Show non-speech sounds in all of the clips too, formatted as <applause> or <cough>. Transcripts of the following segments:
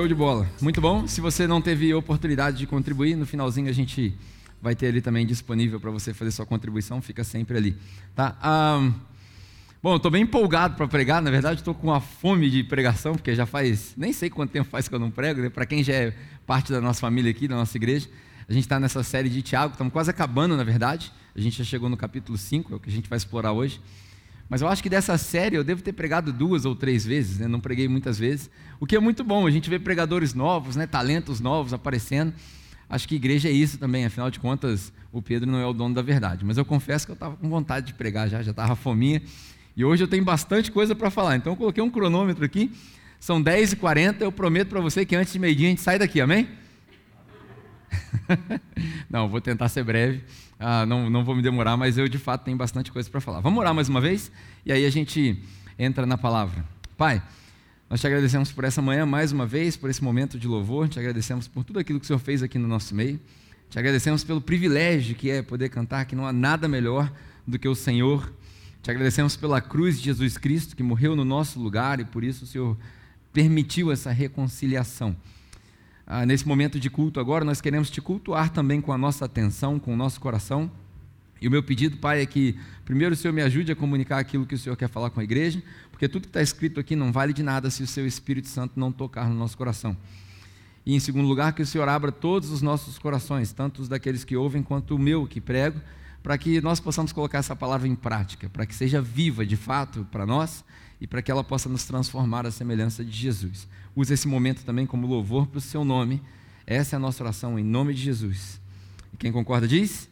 Show de bola. Muito bom. Se você não teve oportunidade de contribuir, no finalzinho a gente vai ter ali também disponível para você fazer sua contribuição, fica sempre ali. Tá? Um, bom, eu estou bem empolgado para pregar, na verdade estou com uma fome de pregação, porque já faz, nem sei quanto tempo faz que eu não prego, né? para quem já é parte da nossa família aqui, da nossa igreja. A gente está nessa série de Tiago, estamos quase acabando, na verdade. A gente já chegou no capítulo 5, é o que a gente vai explorar hoje. Mas eu acho que dessa série eu devo ter pregado duas ou três vezes, né? não preguei muitas vezes, o que é muito bom, a gente vê pregadores novos, né? talentos novos aparecendo. Acho que igreja é isso também, afinal de contas, o Pedro não é o dono da verdade. Mas eu confesso que eu estava com vontade de pregar já, já estava fominha. E hoje eu tenho bastante coisa para falar. Então eu coloquei um cronômetro aqui, são 10h40, eu prometo para você que antes de meio-dia a gente sai daqui, amém? <laughs> não, vou tentar ser breve. Ah, não, não vou me demorar, mas eu de fato tenho bastante coisa para falar. Vamos orar mais uma vez e aí a gente entra na palavra. Pai, nós te agradecemos por essa manhã mais uma vez, por esse momento de louvor, te agradecemos por tudo aquilo que o Senhor fez aqui no nosso meio. Te agradecemos pelo privilégio que é poder cantar, que não há nada melhor do que o Senhor. Te agradecemos pela cruz de Jesus Cristo que morreu no nosso lugar e por isso o Senhor permitiu essa reconciliação ah, nesse momento de culto agora, nós queremos te cultuar também com a nossa atenção, com o nosso coração. E o meu pedido, Pai, é que primeiro o Senhor me ajude a comunicar aquilo que o Senhor quer falar com a igreja, porque tudo que está escrito aqui não vale de nada se o Seu Espírito Santo não tocar no nosso coração. E em segundo lugar, que o Senhor abra todos os nossos corações, tanto os daqueles que ouvem quanto o meu que prego, para que nós possamos colocar essa palavra em prática, para que seja viva de fato para nós e para que ela possa nos transformar à semelhança de Jesus. Use esse momento também como louvor para o seu nome. Essa é a nossa oração em nome de Jesus. E quem concorda diz?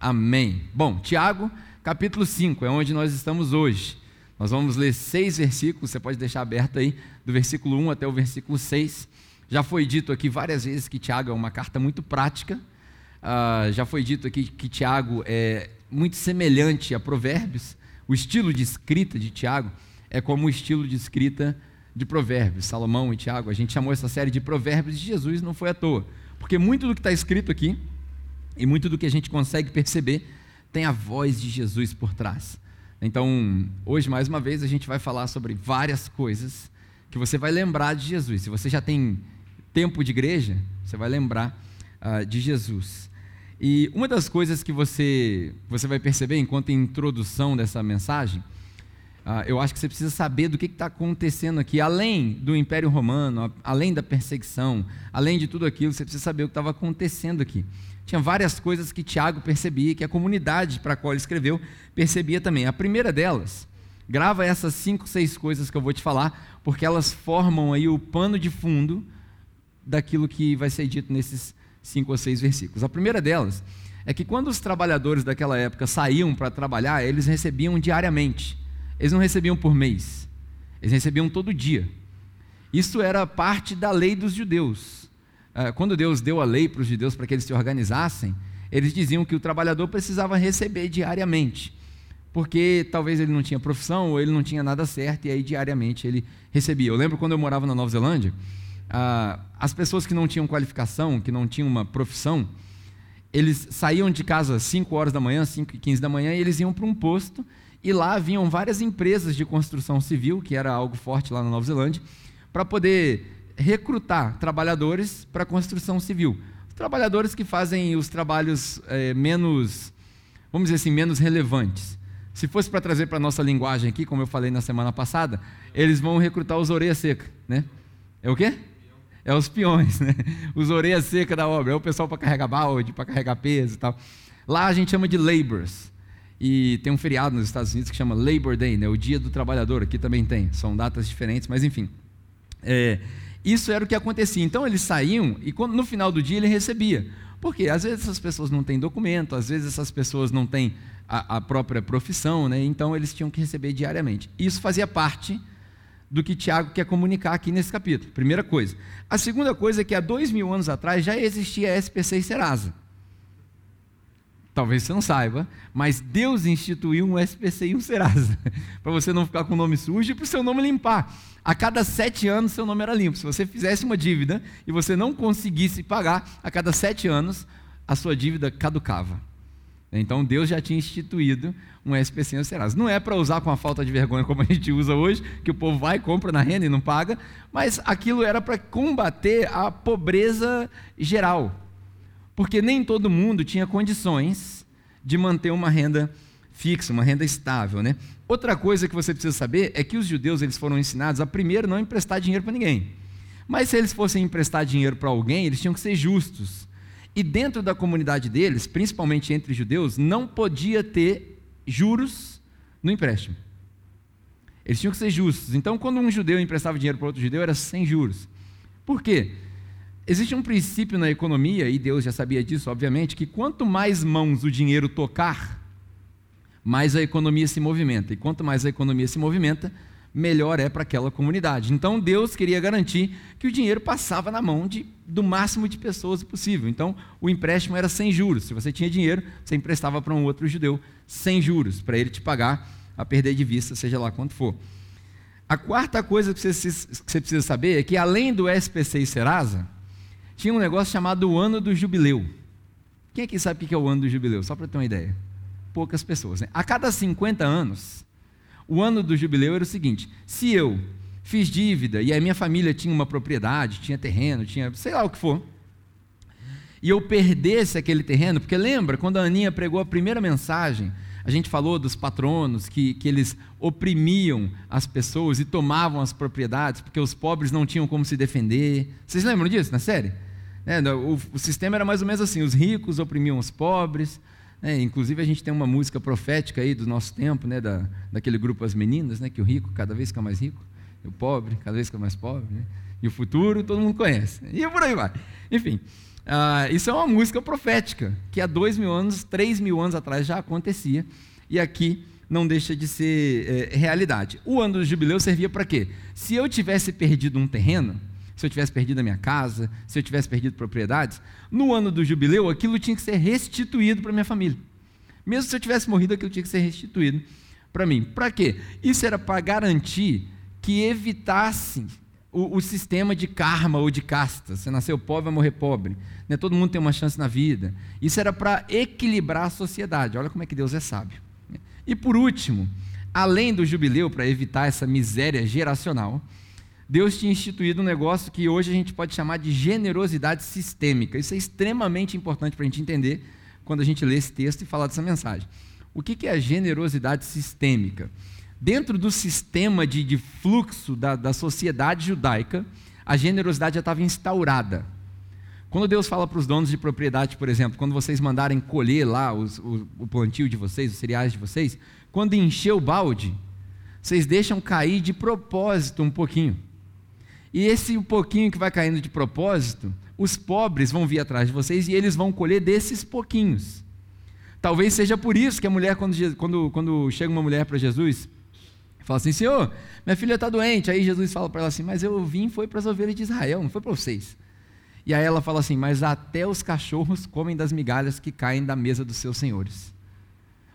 Amém. Bom, Tiago, capítulo 5, é onde nós estamos hoje. Nós vamos ler seis versículos, você pode deixar aberto aí, do versículo 1 até o versículo 6. Já foi dito aqui várias vezes que Tiago é uma carta muito prática. Uh, já foi dito aqui que Tiago é muito semelhante a Provérbios. O estilo de escrita de Tiago é como o estilo de escrita de Provérbios, Salomão e Tiago. A gente chamou essa série de Provérbios de Jesus, não foi à toa. Porque muito do que está escrito aqui, e muito do que a gente consegue perceber, tem a voz de Jesus por trás. Então, hoje, mais uma vez, a gente vai falar sobre várias coisas que você vai lembrar de Jesus. Se você já tem tempo de igreja, você vai lembrar uh, de Jesus. E uma das coisas que você, você vai perceber enquanto introdução dessa mensagem ah, eu acho que você precisa saber do que está acontecendo aqui, além do Império Romano, além da perseguição, além de tudo aquilo, você precisa saber o que estava acontecendo aqui. Tinha várias coisas que Tiago percebia, que a comunidade para a qual ele escreveu percebia também. A primeira delas, grava essas cinco, seis coisas que eu vou te falar, porque elas formam aí o pano de fundo daquilo que vai ser dito nesses cinco ou seis versículos. A primeira delas é que quando os trabalhadores daquela época saíam para trabalhar, eles recebiam diariamente. Eles não recebiam por mês, eles recebiam todo dia. Isso era parte da lei dos judeus. Ah, quando Deus deu a lei para os judeus para que eles se organizassem, eles diziam que o trabalhador precisava receber diariamente, porque talvez ele não tinha profissão ou ele não tinha nada certo e aí diariamente ele recebia. Eu lembro quando eu morava na Nova Zelândia, ah, as pessoas que não tinham qualificação, que não tinham uma profissão, eles saíam de casa às 5 horas da manhã, 5 e 15 da manhã, e eles iam para um posto e lá haviam várias empresas de construção civil, que era algo forte lá na Nova Zelândia, para poder recrutar trabalhadores para a construção civil. Trabalhadores que fazem os trabalhos é, menos, vamos dizer assim, menos relevantes. Se fosse para trazer para a nossa linguagem aqui, como eu falei na semana passada, eles vão recrutar os orelhas secas, né? É o quê? É os peões, né? <laughs> Os orelhas secas da obra. É o pessoal para carregar balde, para carregar peso e tal. Lá a gente chama de laborers. E tem um feriado nos Estados Unidos que chama Labor Day, né? o Dia do Trabalhador, aqui também tem, são datas diferentes, mas enfim. É, isso era o que acontecia. Então eles saíam e no final do dia ele recebia. Porque às vezes essas pessoas não têm documento, às vezes essas pessoas não têm a, a própria profissão, né? então eles tinham que receber diariamente. Isso fazia parte do que Tiago quer comunicar aqui nesse capítulo. Primeira coisa. A segunda coisa é que há dois mil anos atrás já existia a SPC e Serasa. Talvez você não saiba, mas Deus instituiu um SPC e um Serasa, <laughs> para você não ficar com o nome sujo e para o seu nome limpar. A cada sete anos, seu nome era limpo. Se você fizesse uma dívida e você não conseguisse pagar, a cada sete anos, a sua dívida caducava. Então Deus já tinha instituído um SPC no Serasa. Não é para usar com a falta de vergonha como a gente usa hoje, que o povo vai, compra na renda e não paga, mas aquilo era para combater a pobreza geral. Porque nem todo mundo tinha condições de manter uma renda fixa, uma renda estável, né? Outra coisa que você precisa saber é que os judeus eles foram ensinados a primeiro não emprestar dinheiro para ninguém. Mas se eles fossem emprestar dinheiro para alguém, eles tinham que ser justos. E dentro da comunidade deles, principalmente entre judeus, não podia ter juros no empréstimo. Eles tinham que ser justos. Então, quando um judeu emprestava dinheiro para outro judeu, era sem juros. Por quê? Existe um princípio na economia, e Deus já sabia disso, obviamente, que quanto mais mãos o dinheiro tocar, mais a economia se movimenta. E quanto mais a economia se movimenta, melhor é para aquela comunidade. Então Deus queria garantir que o dinheiro passava na mão de, do máximo de pessoas possível. Então o empréstimo era sem juros. Se você tinha dinheiro, você emprestava para um outro judeu sem juros, para ele te pagar a perder de vista, seja lá quanto for. A quarta coisa que você, que você precisa saber é que além do SPC e Serasa, tinha um negócio chamado o Ano do Jubileu. Quem aqui sabe o que é o Ano do Jubileu? Só para ter uma ideia. Poucas pessoas. Né? A cada 50 anos, o ano do jubileu era o seguinte: se eu fiz dívida e a minha família tinha uma propriedade, tinha terreno, tinha sei lá o que for, e eu perdesse aquele terreno, porque lembra quando a Aninha pregou a primeira mensagem, a gente falou dos patronos que, que eles oprimiam as pessoas e tomavam as propriedades porque os pobres não tinham como se defender. Vocês lembram disso na série? É, o, o sistema era mais ou menos assim: os ricos oprimiam os pobres, é, inclusive a gente tem uma música profética aí do nosso tempo, né, da, daquele grupo As Meninas, né, que o rico cada vez fica mais rico, e o pobre cada vez fica mais pobre, né, e o futuro todo mundo conhece, e por aí vai. Enfim, ah, isso é uma música profética, que há dois mil anos, três mil anos atrás já acontecia, e aqui não deixa de ser é, realidade. O ano do jubileu servia para quê? Se eu tivesse perdido um terreno, se eu tivesse perdido a minha casa, se eu tivesse perdido propriedades, no ano do jubileu aquilo tinha que ser restituído para minha família. Mesmo se eu tivesse morrido, aquilo tinha que ser restituído para mim. Para quê? Isso era para garantir que evitasse o, o, sistema de karma ou de casta. Você nasceu pobre, vai morrer pobre. Né? Todo mundo tem uma chance na vida. Isso era para equilibrar a sociedade. Olha como é que Deus é sábio. E por último, além do jubileu, para evitar essa miséria geracional, Deus tinha instituído um negócio que hoje a gente pode chamar de generosidade sistêmica. Isso é extremamente importante para a gente entender quando a gente lê esse texto e falar dessa mensagem. O que é a generosidade sistêmica? Dentro do sistema de, de fluxo da, da sociedade judaica, a generosidade já estava instaurada. Quando Deus fala para os donos de propriedade, por exemplo, quando vocês mandarem colher lá os, o, o plantio de vocês, os cereais de vocês, quando encher o balde, vocês deixam cair de propósito um pouquinho. E esse pouquinho que vai caindo de propósito, os pobres vão vir atrás de vocês e eles vão colher desses pouquinhos. Talvez seja por isso que a mulher, quando, quando, quando chega uma mulher para Jesus, fala assim: Senhor, minha filha está doente. Aí Jesus fala para ela assim: Mas eu vim foi para as ovelhas de Israel, não foi para vocês. E aí ela fala assim: Mas até os cachorros comem das migalhas que caem da mesa dos seus senhores.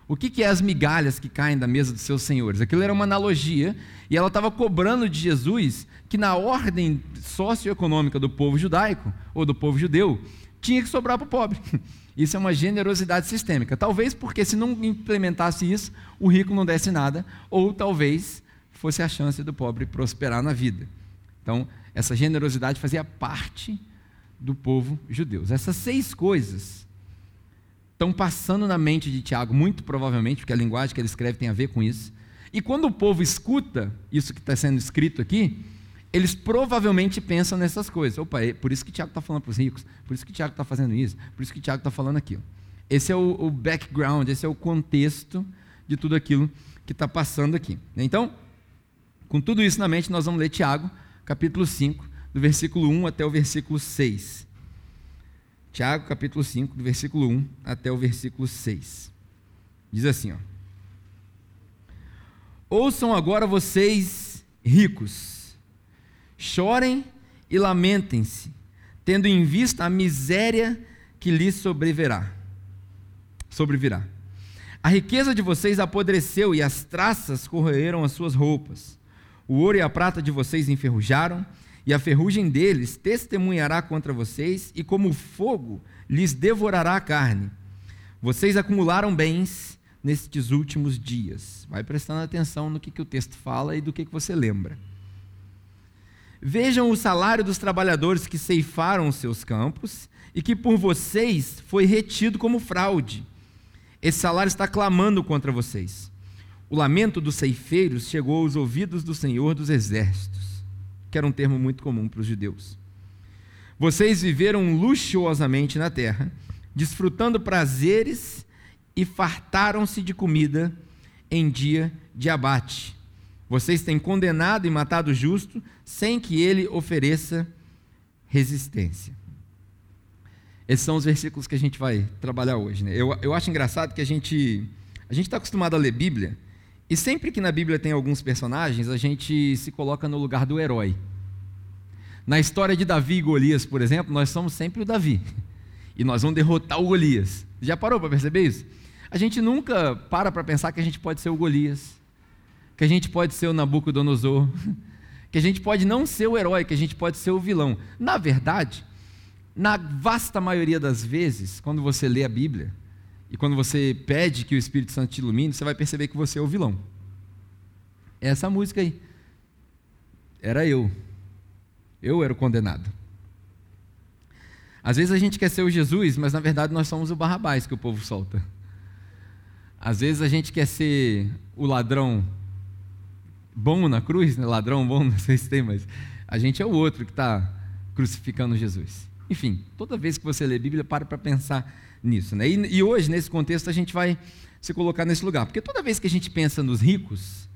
O que, que é as migalhas que caem da mesa dos seus senhores? Aquilo era uma analogia, e ela estava cobrando de Jesus que, na ordem socioeconômica do povo judaico, ou do povo judeu, tinha que sobrar para o pobre. <laughs> Isso é uma generosidade sistêmica. Talvez porque, se não implementasse isso, o rico não desse nada, ou talvez fosse a chance do pobre prosperar na vida. Então, essa generosidade fazia parte do povo judeu. Essas seis coisas estão passando na mente de Tiago, muito provavelmente, porque a linguagem que ele escreve tem a ver com isso. E quando o povo escuta isso que está sendo escrito aqui, eles provavelmente pensam nessas coisas. Opa, é por isso que Tiago está falando para os ricos, por isso que Tiago está fazendo isso, por isso que Tiago está falando aquilo. Esse é o, o, background, esse é o contexto de tudo aquilo que está passando aqui. Então, com tudo isso na mente, nós vamos ler Tiago, capítulo 5, do versículo 1 até o versículo 6. Tiago capítulo 5, do versículo 1 até o versículo 6. Diz assim, ó: Ouçam agora vocês ricos, chorem e lamentem-se, tendo em vista a miséria que lhes sobrevirá. Sobrevirá. A riqueza de vocês apodreceu e as traças corroeram as suas roupas. O ouro e a prata de vocês enferrujaram e a ferrugem deles testemunhará contra vocês, e como fogo lhes devorará a carne. Vocês acumularam bens nestes últimos dias. Vai prestando atenção no que, que o texto fala e do que, que você lembra. Vejam o salário dos trabalhadores que ceifaram os seus campos e que por vocês foi retido como fraude. Esse salário está clamando contra vocês. O lamento dos ceifeiros chegou aos ouvidos do Senhor dos Exércitos, que era um termo muito comum para os judeus. Vocês viveram luxuosamente na terra, desfrutando prazeres e fartaram-se de comida em dia de abate. Vocês têm condenado e matado o justo sem que ele ofereça resistência. Esses são os versículos que a gente vai trabalhar hoje. Né? Eu, eu acho engraçado que a gente a gente está acostumado a ler Bíblia e sempre que na Bíblia tem alguns personagens a gente se coloca no lugar do herói. Na história de Davi e Golias, por exemplo, nós somos sempre o Davi e nós vamos derrotar o Golias. Já parou para perceber isso? A gente nunca para para pensar que a gente pode ser o Golias, que a gente pode ser o Nabucodonosor, <laughs> que a gente pode não ser o herói, que a gente pode ser o vilão. Na verdade, na vasta maioria das vezes, quando você lê a Bíblia e quando você pede que o Espírito Santo te ilumine, você vai perceber que você é o vilão. É essa música aí. Era eu. Eu era o condenado. Às vezes a gente quer ser o Jesus, mas na verdade nós somos o Barrabás que o povo solta. Às vezes a gente quer ser o ladrão bom na cruz, né? ladrão bom, <laughs> não sei se tem, mas a gente é o outro que está crucificando Jesus. Enfim, toda vez que você lê a Bíblia, para para pensar nisso. Né? E, e, hoje, nesse contexto, a gente vai se colocar nesse lugar. Porque toda vez que a gente pensa nos ricos,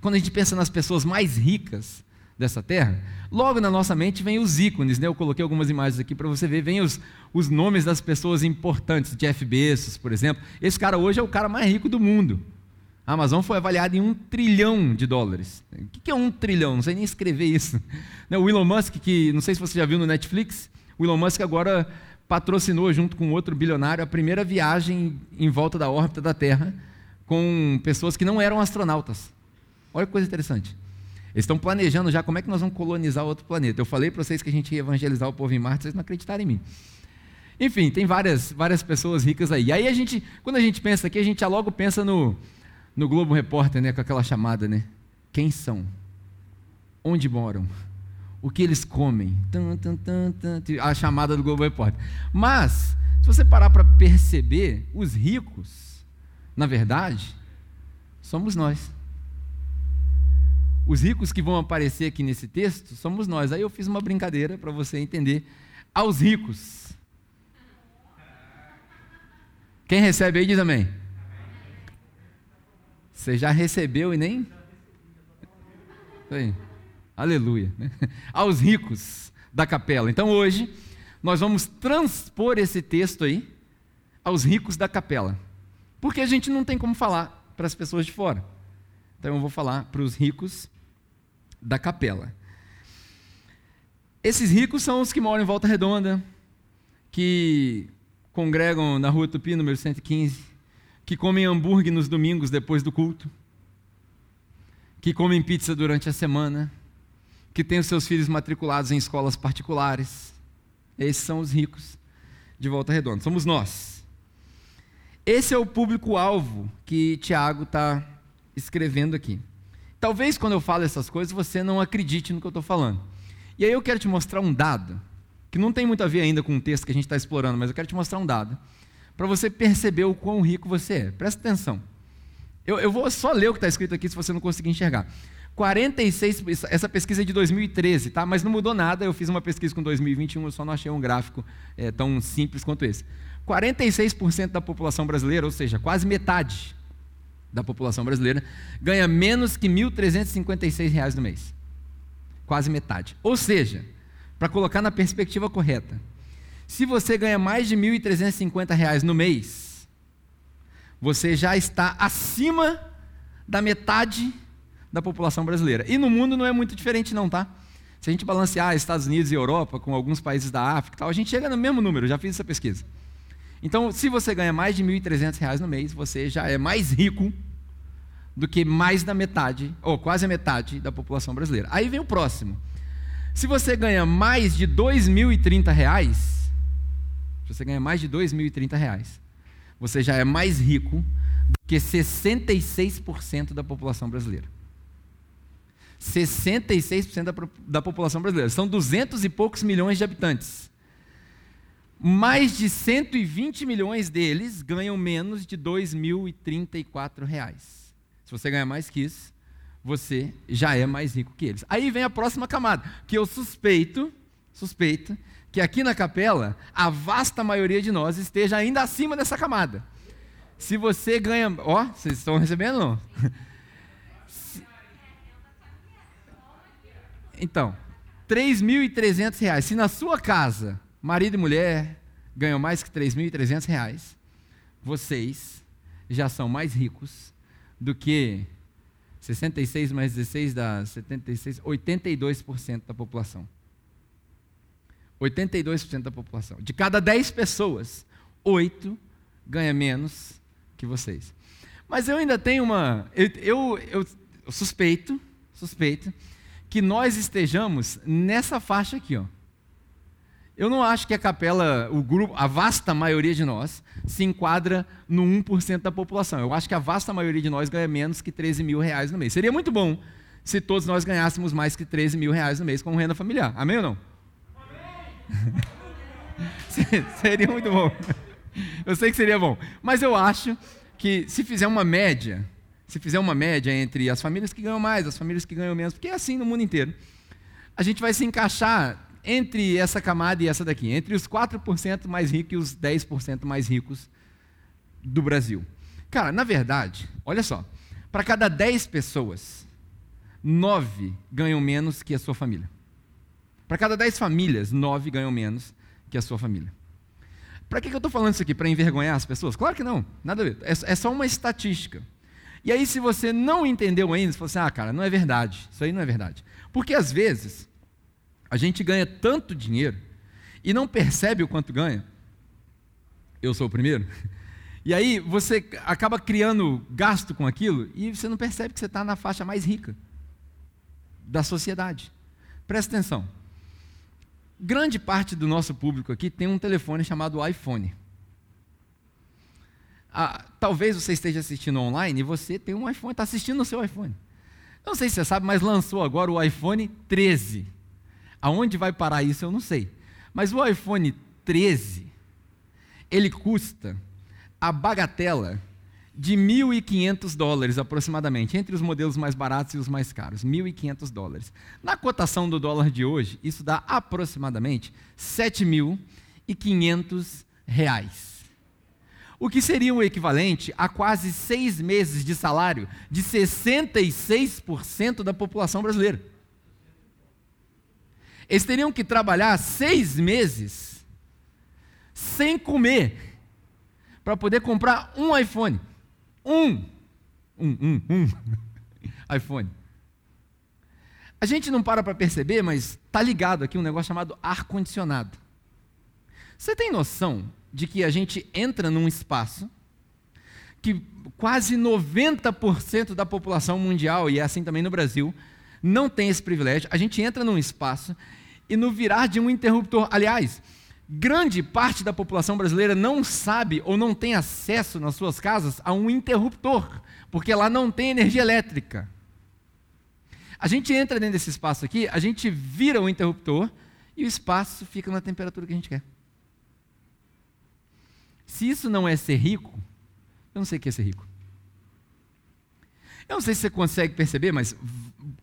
quando a gente pensa nas pessoas mais ricas dessa terra, logo na nossa mente vem os ícones. Né? Eu coloquei algumas imagens aqui para você ver. Vem os, os nomes das pessoas importantes. Jeff Bezos, por exemplo. Esse cara hoje é o cara mais rico do mundo. A Amazon foi avaliada em um trilhão de dólares. O que é um trilhão? Não sei nem escrever isso. <laughs> Né, o Elon Musk, que não sei se você já viu no Netflix, o Elon Musk agora patrocinou, junto com outro bilionário, a primeira viagem em volta da órbita da Terra com pessoas que não eram astronautas. Olha que coisa interessante. Eles estão planejando já como é que nós vamos colonizar outro planeta. Eu falei para vocês que a gente ia evangelizar o povo em Marte, vocês não acreditaram em mim. Enfim, tem várias, várias pessoas ricas aí. E aí a gente, quando a gente pensa aqui, a gente já logo pensa no, no Globo Repórter, né, com aquela chamada, né? Quem são? Onde moram? O que eles comem? Tum, tum, tum, a chamada do Globo Repórter. Mas, se você parar para perceber, os ricos, na verdade, somos nós. Os ricos que vão aparecer aqui nesse texto somos nós. Aí eu fiz uma brincadeira para você entender. Aos ricos. Quem recebe aí diz amém. Você já recebeu e nem. Aí. Aleluia. Né? <laughs> Aos ricos da capela. Então hoje nós vamos transpor esse texto aí aos ricos da capela. Porque a gente não tem como falar para as pessoas de fora. Então eu vou falar para os ricos da capela. Esses ricos são os que moram em Volta Redonda, que congregam na Rua Tupi, número 115, que comem hambúrguer nos domingos depois do culto, que comem pizza durante a semana, que têm os seus filhos matriculados em escolas particulares. Esses são os ricos de Volta Redonda. Somos nós. Esse é o público-alvo que Tiago está escrevendo aqui. Talvez quando eu falo essas coisas você não acredite no que eu estou falando. E aí eu quero te mostrar um dado, que não tem muito a ver ainda com o texto que a gente está explorando, mas eu quero te mostrar um dado para você perceber o quão rico você é. Presta atenção. Eu, eu vou só ler o que está escrito aqui se você não conseguir enxergar. 46, essa pesquisa é de 2013, tá? Mas não mudou nada. Eu fiz uma pesquisa com 2021, eu só não achei um gráfico é, tão simples quanto esse. 46% da população brasileira, ou seja, quase metade da população brasileira, ganha menos que R$ 1.356 no mês. Quase metade. Ou seja, para colocar na perspectiva correta, se você ganha mais de R$ 1.350 no mês, você já está acima da metade da população brasileira. E no mundo não é muito diferente não, tá? Se a gente balancear Estados Unidos e Europa com alguns países da África, tal, a gente chega no mesmo número, já fiz essa pesquisa. Então, se você ganha mais de R$ 1.300 no mês, você já é mais rico do que mais da metade, ou quase a metade da população brasileira. Aí vem o próximo. Se você ganha mais de R$ 2.030, se você ganha mais de R$ 2.030, você já é mais rico do que 66% da população brasileira. 66% da, da população brasileira. São 200 e poucos milhões de habitantes. Mais de 120 milhões deles ganham menos de 2.034 reais. Se você ganhar mais que isso, você já é mais rico que eles. Aí vem a próxima camada, que eu suspeito, suspeito, que aqui na capela a vasta maioria de nós esteja ainda acima dessa camada. Se você ganha, ó, vocês estão recebendo não? <laughs> Então, R$ 3.300. Se na sua casa, marido e mulher ganham mais que R$ 3.300, vocês já são mais ricos do que 66 mais 16 dá 76, 82% da população. 82% da população. De cada 10 pessoas, 8 ganha menos que vocês. Mas eu ainda tenho uma. Eu, eu, eu suspeito, suspeito, que nós estejamos nessa faixa aqui, ó. Eu não acho que a capela, o grupo, a vasta maioria de nós, se enquadra no 1% da população. Eu acho que a vasta maioria de nós ganha menos que 13 mil reais no mês. Seria muito bom se todos nós ganhássemos mais que 13 mil reais no mês com renda familiar. Amém ou não? <laughs> Amém! seria muito bom. <laughs> Eu sei que seria bom. Mas eu acho que se fizer uma média, se fizer uma média entre as famílias que ganham mais, as famílias que ganham menos, porque é assim no mundo inteiro, a gente vai se encaixar entre essa camada e essa daqui, entre os 4% mais ricos e os 10% mais ricos do Brasil. Cara, na verdade, olha só, para cada 10 pessoas, 9 ganham menos que a sua família. Para cada 10 famílias, 9 ganham menos que a sua família. Para que, que eu estou falando isso aqui? Para envergonhar as pessoas? Claro que não, nada a ver. É, é só uma estatística. E aí, se você não entendeu ainda, você fala assim: ah, cara, não é verdade. Isso aí não é verdade. Porque às vezes, a gente ganha tanto dinheiro e não percebe o quanto ganha. Eu sou o primeiro. <laughs> E aí você acaba criando gasto com aquilo e você não percebe que você está na faixa mais rica da sociedade. Presta atenção. Grande parte do nosso público aqui tem um telefone chamado iPhone. Ah, talvez você esteja assistindo online e você tem um iPhone, está assistindo no seu iPhone. Não sei se você sabe, mas lançou agora o iPhone 13. Aonde vai parar isso eu não sei. Mas o iPhone 13, ele custa a bagatela de 1.500 dólares aproximadamente, entre os modelos mais baratos e os mais caros, 1.500 dólares. Na cotação do dólar de hoje, isso dá aproximadamente 7.500 reais o que seria o equivalente a quase seis meses de salário de 66% da população brasileira. Eles teriam que trabalhar seis meses sem comer para poder comprar um iPhone. Um. Um, um, um. <laughs> iPhone. A gente não para para perceber, mas está ligado aqui um negócio chamado ar-condicionado. Você tem noção de que a gente entra num espaço que quase 90% da população mundial, e é assim também no Brasil, não tem esse privilégio. A gente entra num espaço e no virar de um interruptor, aliás, grande parte da população brasileira não sabe ou não tem acesso nas suas casas a um interruptor, porque lá não tem energia elétrica. A gente entra dentro desse espaço aqui, a gente vira o interruptor e o espaço fica na temperatura que a gente quer. Se isso não é ser rico, eu não sei o que é ser rico. Eu não sei se você consegue perceber, mas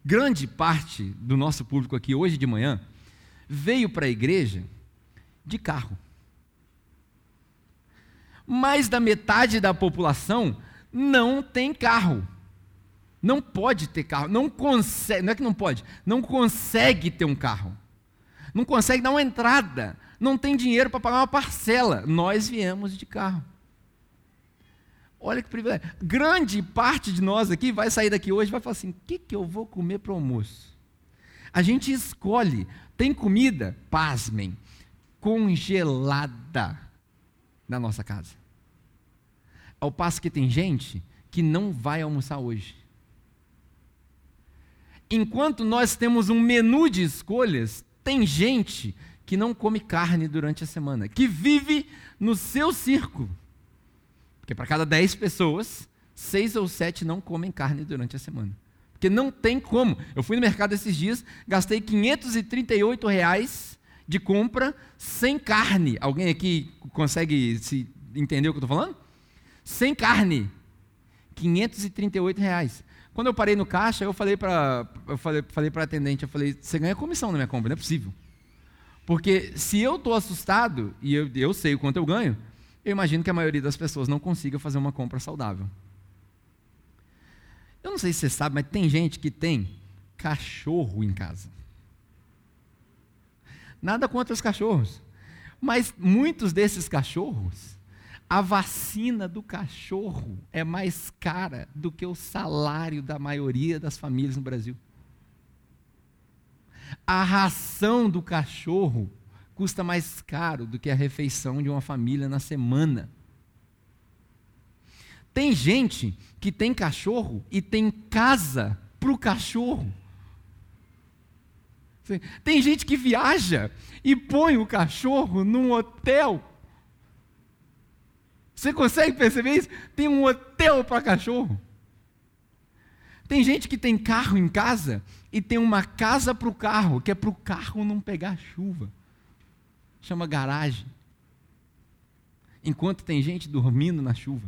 grande parte do nosso público aqui hoje de manhã veio para a igreja de carro. Mais da metade da população não tem carro. Não pode ter carro, não consegue, não é que não pode, não consegue ter um carro. Não consegue dar uma entrada não tem dinheiro para pagar uma parcela. Nós viemos de carro. Olha que privilégio. Grande parte de nós aqui vai sair daqui hoje e vai falar assim: o que, que eu vou comer para o almoço? A gente escolhe. Tem comida, pasmem, congelada na nossa casa. Ao passo que tem gente que não vai almoçar hoje. Enquanto nós temos um menu de escolhas, tem gente que não come carne durante a semana, que vive no seu círculo, Porque para cada 10 pessoas, seis ou sete não comem carne durante a semana. Porque não tem como. Eu fui no mercado esses dias, gastei 538 reais de compra sem carne. Alguém aqui consegue se entender o que eu estou falando? Sem carne. 538 reais. Quando eu parei no caixa, eu falei para eu falei, falei para atendente, eu falei, você ganha comissão na minha compra, não é possível. Porque se eu estou assustado e eu, eu sei o quanto eu ganho, eu imagino que a maioria das pessoas não consiga fazer uma compra saudável. Eu não sei se você sabe, mas tem gente que tem cachorro em casa. Nada contra os cachorros. Mas muitos desses cachorros, a vacina do cachorro é mais cara do que o salário da maioria das famílias no Brasil. A ração do cachorro custa mais caro do que a refeição de uma família na semana. Tem gente que tem cachorro e tem casa para o cachorro. Tem gente que viaja e põe o cachorro num hotel. Você consegue perceber isso? Tem um hotel para cachorro. Tem gente que tem carro em casa e tem uma casa para o carro, que é para o carro não pegar chuva. Chama garagem. Enquanto tem gente dormindo na chuva.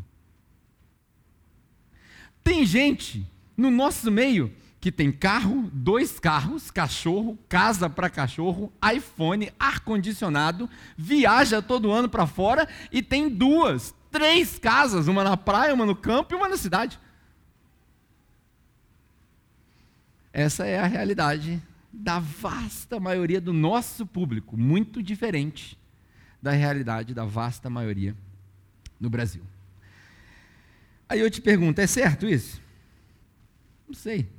Tem gente no nosso meio que tem carro, dois carros, cachorro, casa para cachorro, iPhone, ar-condicionado, viaja todo ano para fora e tem duas, três casas, uma na praia, uma no campo e uma na cidade. Essa é a realidade da vasta maioria do nosso público, muito diferente da realidade da vasta maioria no Brasil. Aí eu te pergunto, é certo isso? Não sei.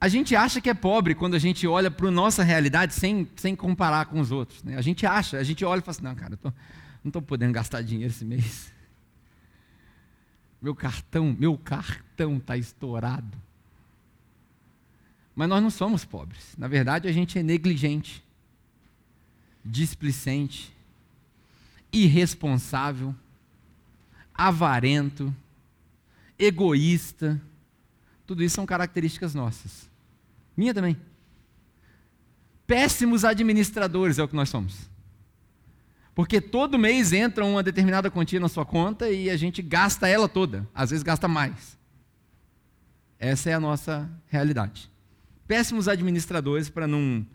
A gente acha que é pobre quando a gente olha para a nossa realidade sem, sem comparar com os outros. Né? A gente acha, a gente olha e fala assim, não, cara, eu tô, não estou podendo gastar dinheiro esse mês. Meu cartão, meu cartão está estourado. Mas nós não somos pobres. Na verdade, a gente é negligente, displicente, irresponsável avarento, egoísta. Tudo isso são características nossas. Minha também. Péssimos administradores é o que nós somos. Porque todo mês entra uma determinada quantia na sua conta e a gente gasta ela toda, às vezes gasta mais. Essa é a nossa realidade. Péssimos administradores para não,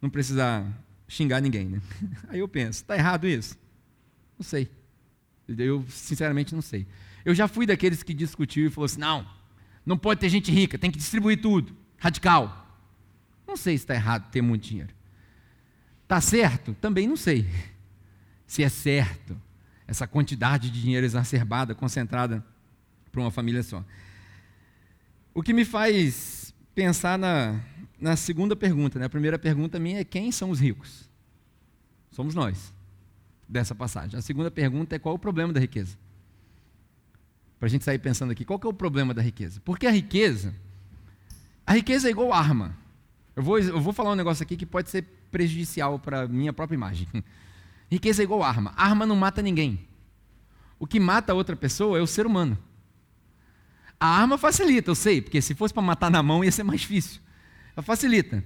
não precisar xingar ninguém. Né? <laughs> Aí eu penso, está errado isso? Não sei. Eu, sinceramente, não sei. Eu já fui daqueles que discutiu e falou assim: não, não pode ter gente rica, tem que distribuir tudo. Radical. Não sei se está errado ter muito dinheiro. Está certo? Também não sei. <laughs> Se é certo essa quantidade de dinheiro exacerbada, concentrada para uma família só. O que me faz pensar na, na segunda pergunta. Né? A primeira pergunta minha é: quem são os ricos? Somos nós dessa passagem. A segunda pergunta é qual o problema da riqueza? Para a gente sair pensando aqui, qual é o problema da riqueza? Porque a riqueza, a riqueza é igual arma. Eu vou, eu vou falar um negócio aqui que pode ser prejudicial para a minha própria imagem. <laughs> Riqueza é igual arma. Arma não mata ninguém. O que mata outra pessoa é o ser humano. A arma facilita, eu sei, porque se fosse para matar na mão ia ser mais difícil. Ela facilita.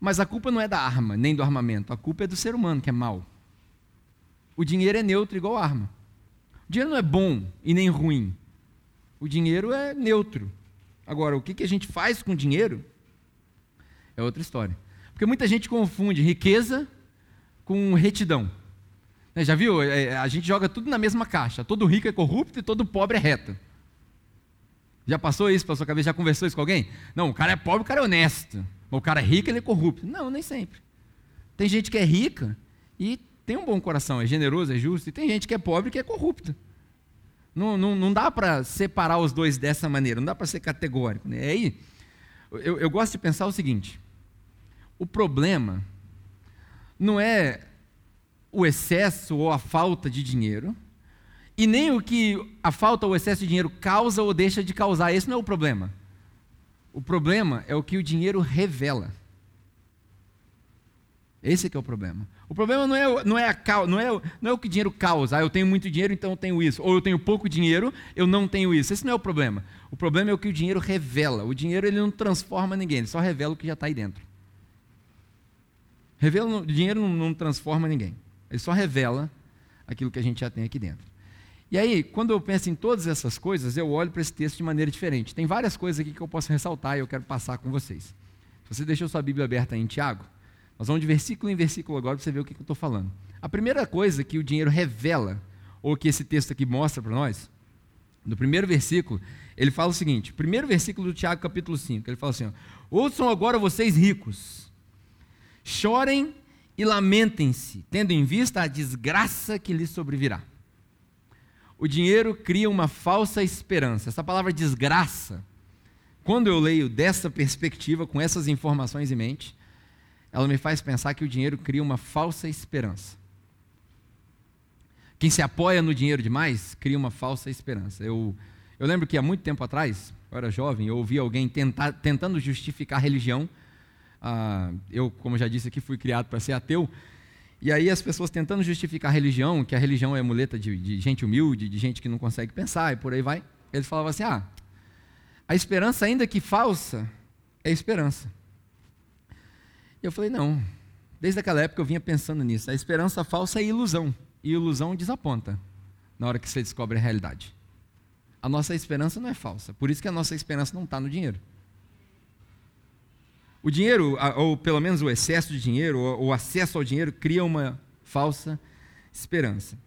Mas a culpa não é da arma, nem do armamento. A culpa é do ser humano, que é mau. O dinheiro é neutro igual arma. O dinheiro não é bom e nem ruim. O dinheiro é neutro. Agora, o que a gente faz com o dinheiro é outra história. Porque muita gente confunde riqueza com retidão. Né, já viu? É, é, a gente joga tudo na mesma caixa. Todo rico é corrupto e todo pobre é reto. Já passou isso para sua cabeça? Já conversou isso com alguém? Não, o cara é pobre, o cara é honesto. O cara é rico, ele é corrupto. Não, nem sempre. Tem gente que é rica e tem um bom coração, é generoso, é justo, e tem gente que é pobre que é corrupta. Não, não, não dá para separar os dois dessa maneira, não dá para ser categórico. Né? Aí, eu, eu gosto de pensar o seguinte: o problema não é o excesso ou a falta de dinheiro, e nem o que a falta ou o excesso de dinheiro causa ou deixa de causar. Esse não é o problema. O problema é o que o dinheiro revela. Esse é o problema. O problema não é, não é, a, não é, não é o que dinheiro causa. Ah, eu tenho muito dinheiro, então eu tenho isso. Ou eu tenho pouco dinheiro, eu não tenho isso. Esse não é o problema. O problema é o que o dinheiro revela. O dinheiro ele não transforma ninguém, ele só revela o que já está aí dentro. Revela, o dinheiro não, não transforma ninguém. Ele só revela aquilo que a gente já tem aqui dentro. E aí, quando eu penso em todas essas coisas, eu olho para esse texto de maneira diferente. Tem várias coisas aqui que eu posso ressaltar e eu quero passar com vocês. Você deixou sua Bíblia aberta em Tiago? Nós vamos de versículo em versículo agora para você ver o que, que eu estou falando. A primeira coisa que o dinheiro revela, ou que esse texto aqui mostra para nós, no primeiro versículo, ele fala o seguinte: primeiro versículo do Tiago, capítulo 5, ele fala assim: ó, Ouçam agora vocês ricos, chorem e lamentem-se, tendo em vista a desgraça que lhes sobrevirá. O dinheiro cria uma falsa esperança. Essa palavra desgraça, quando eu leio dessa perspectiva, com essas informações em mente, ela me faz pensar que o dinheiro cria uma falsa esperança. Quem se apoia no dinheiro demais cria uma falsa esperança. Eu, eu lembro que há muito tempo atrás, eu era jovem, eu ouvi alguém tentando justificar a religião. Ah, eu, como já disse aqui, fui criado para ser ateu. E aí as pessoas tentando justificar a religião, que a religião é muleta de, de gente humilde, de gente que não consegue pensar e por aí vai. Eles falavam assim: ah, a esperança, ainda que falsa, é esperança. E eu falei, não. Desde aquela época eu vinha pensando nisso. A esperança falsa é ilusão. E ilusão desaponta na hora que você descobre a realidade. A nossa esperança não é falsa. Por isso que a nossa esperança não está no dinheiro. O dinheiro, ou pelo menos o excesso de dinheiro, ou o acesso ao dinheiro, cria uma falsa esperança.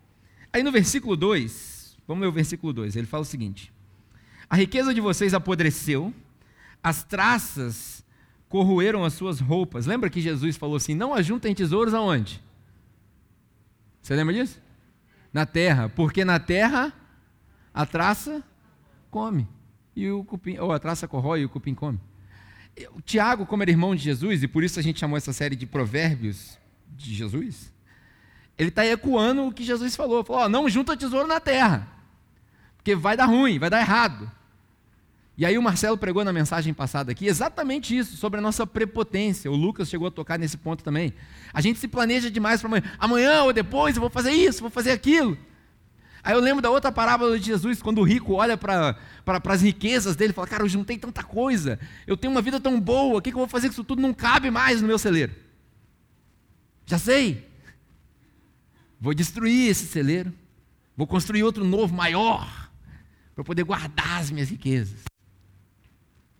Aí no versículo 2, vamos ler o versículo 2, ele fala o seguinte: A riqueza de vocês apodreceu, as traças corroeram as suas roupas. Lembra que Jesus falou assim: não ajuntem tesouros aonde? Você lembra disso? Na terra, porque na terra a traça come e o cupim, ou a traça corrói e o cupim come. O Tiago, como era irmão de Jesus, e por isso a gente chamou essa série de provérbios de Jesus, ele está ecoando o que Jesus falou. Falou: ó, não junta tesouro na terra, porque vai dar ruim, vai dar errado. E aí o Marcelo pregou na mensagem passada aqui exatamente isso, sobre a nossa prepotência. O Lucas chegou a tocar nesse ponto também. A gente se planeja demais para amanhã. Amanhã ou depois eu vou fazer isso, vou fazer aquilo. Aí eu lembro da outra parábola de Jesus, quando o rico olha para pra, as riquezas dele e fala: Cara, eu juntei tanta coisa, eu tenho uma vida tão boa, o que, que eu vou fazer com isso tudo? Não cabe mais no meu celeiro. Já sei. Vou destruir esse celeiro, vou construir outro novo, maior, para poder guardar as minhas riquezas.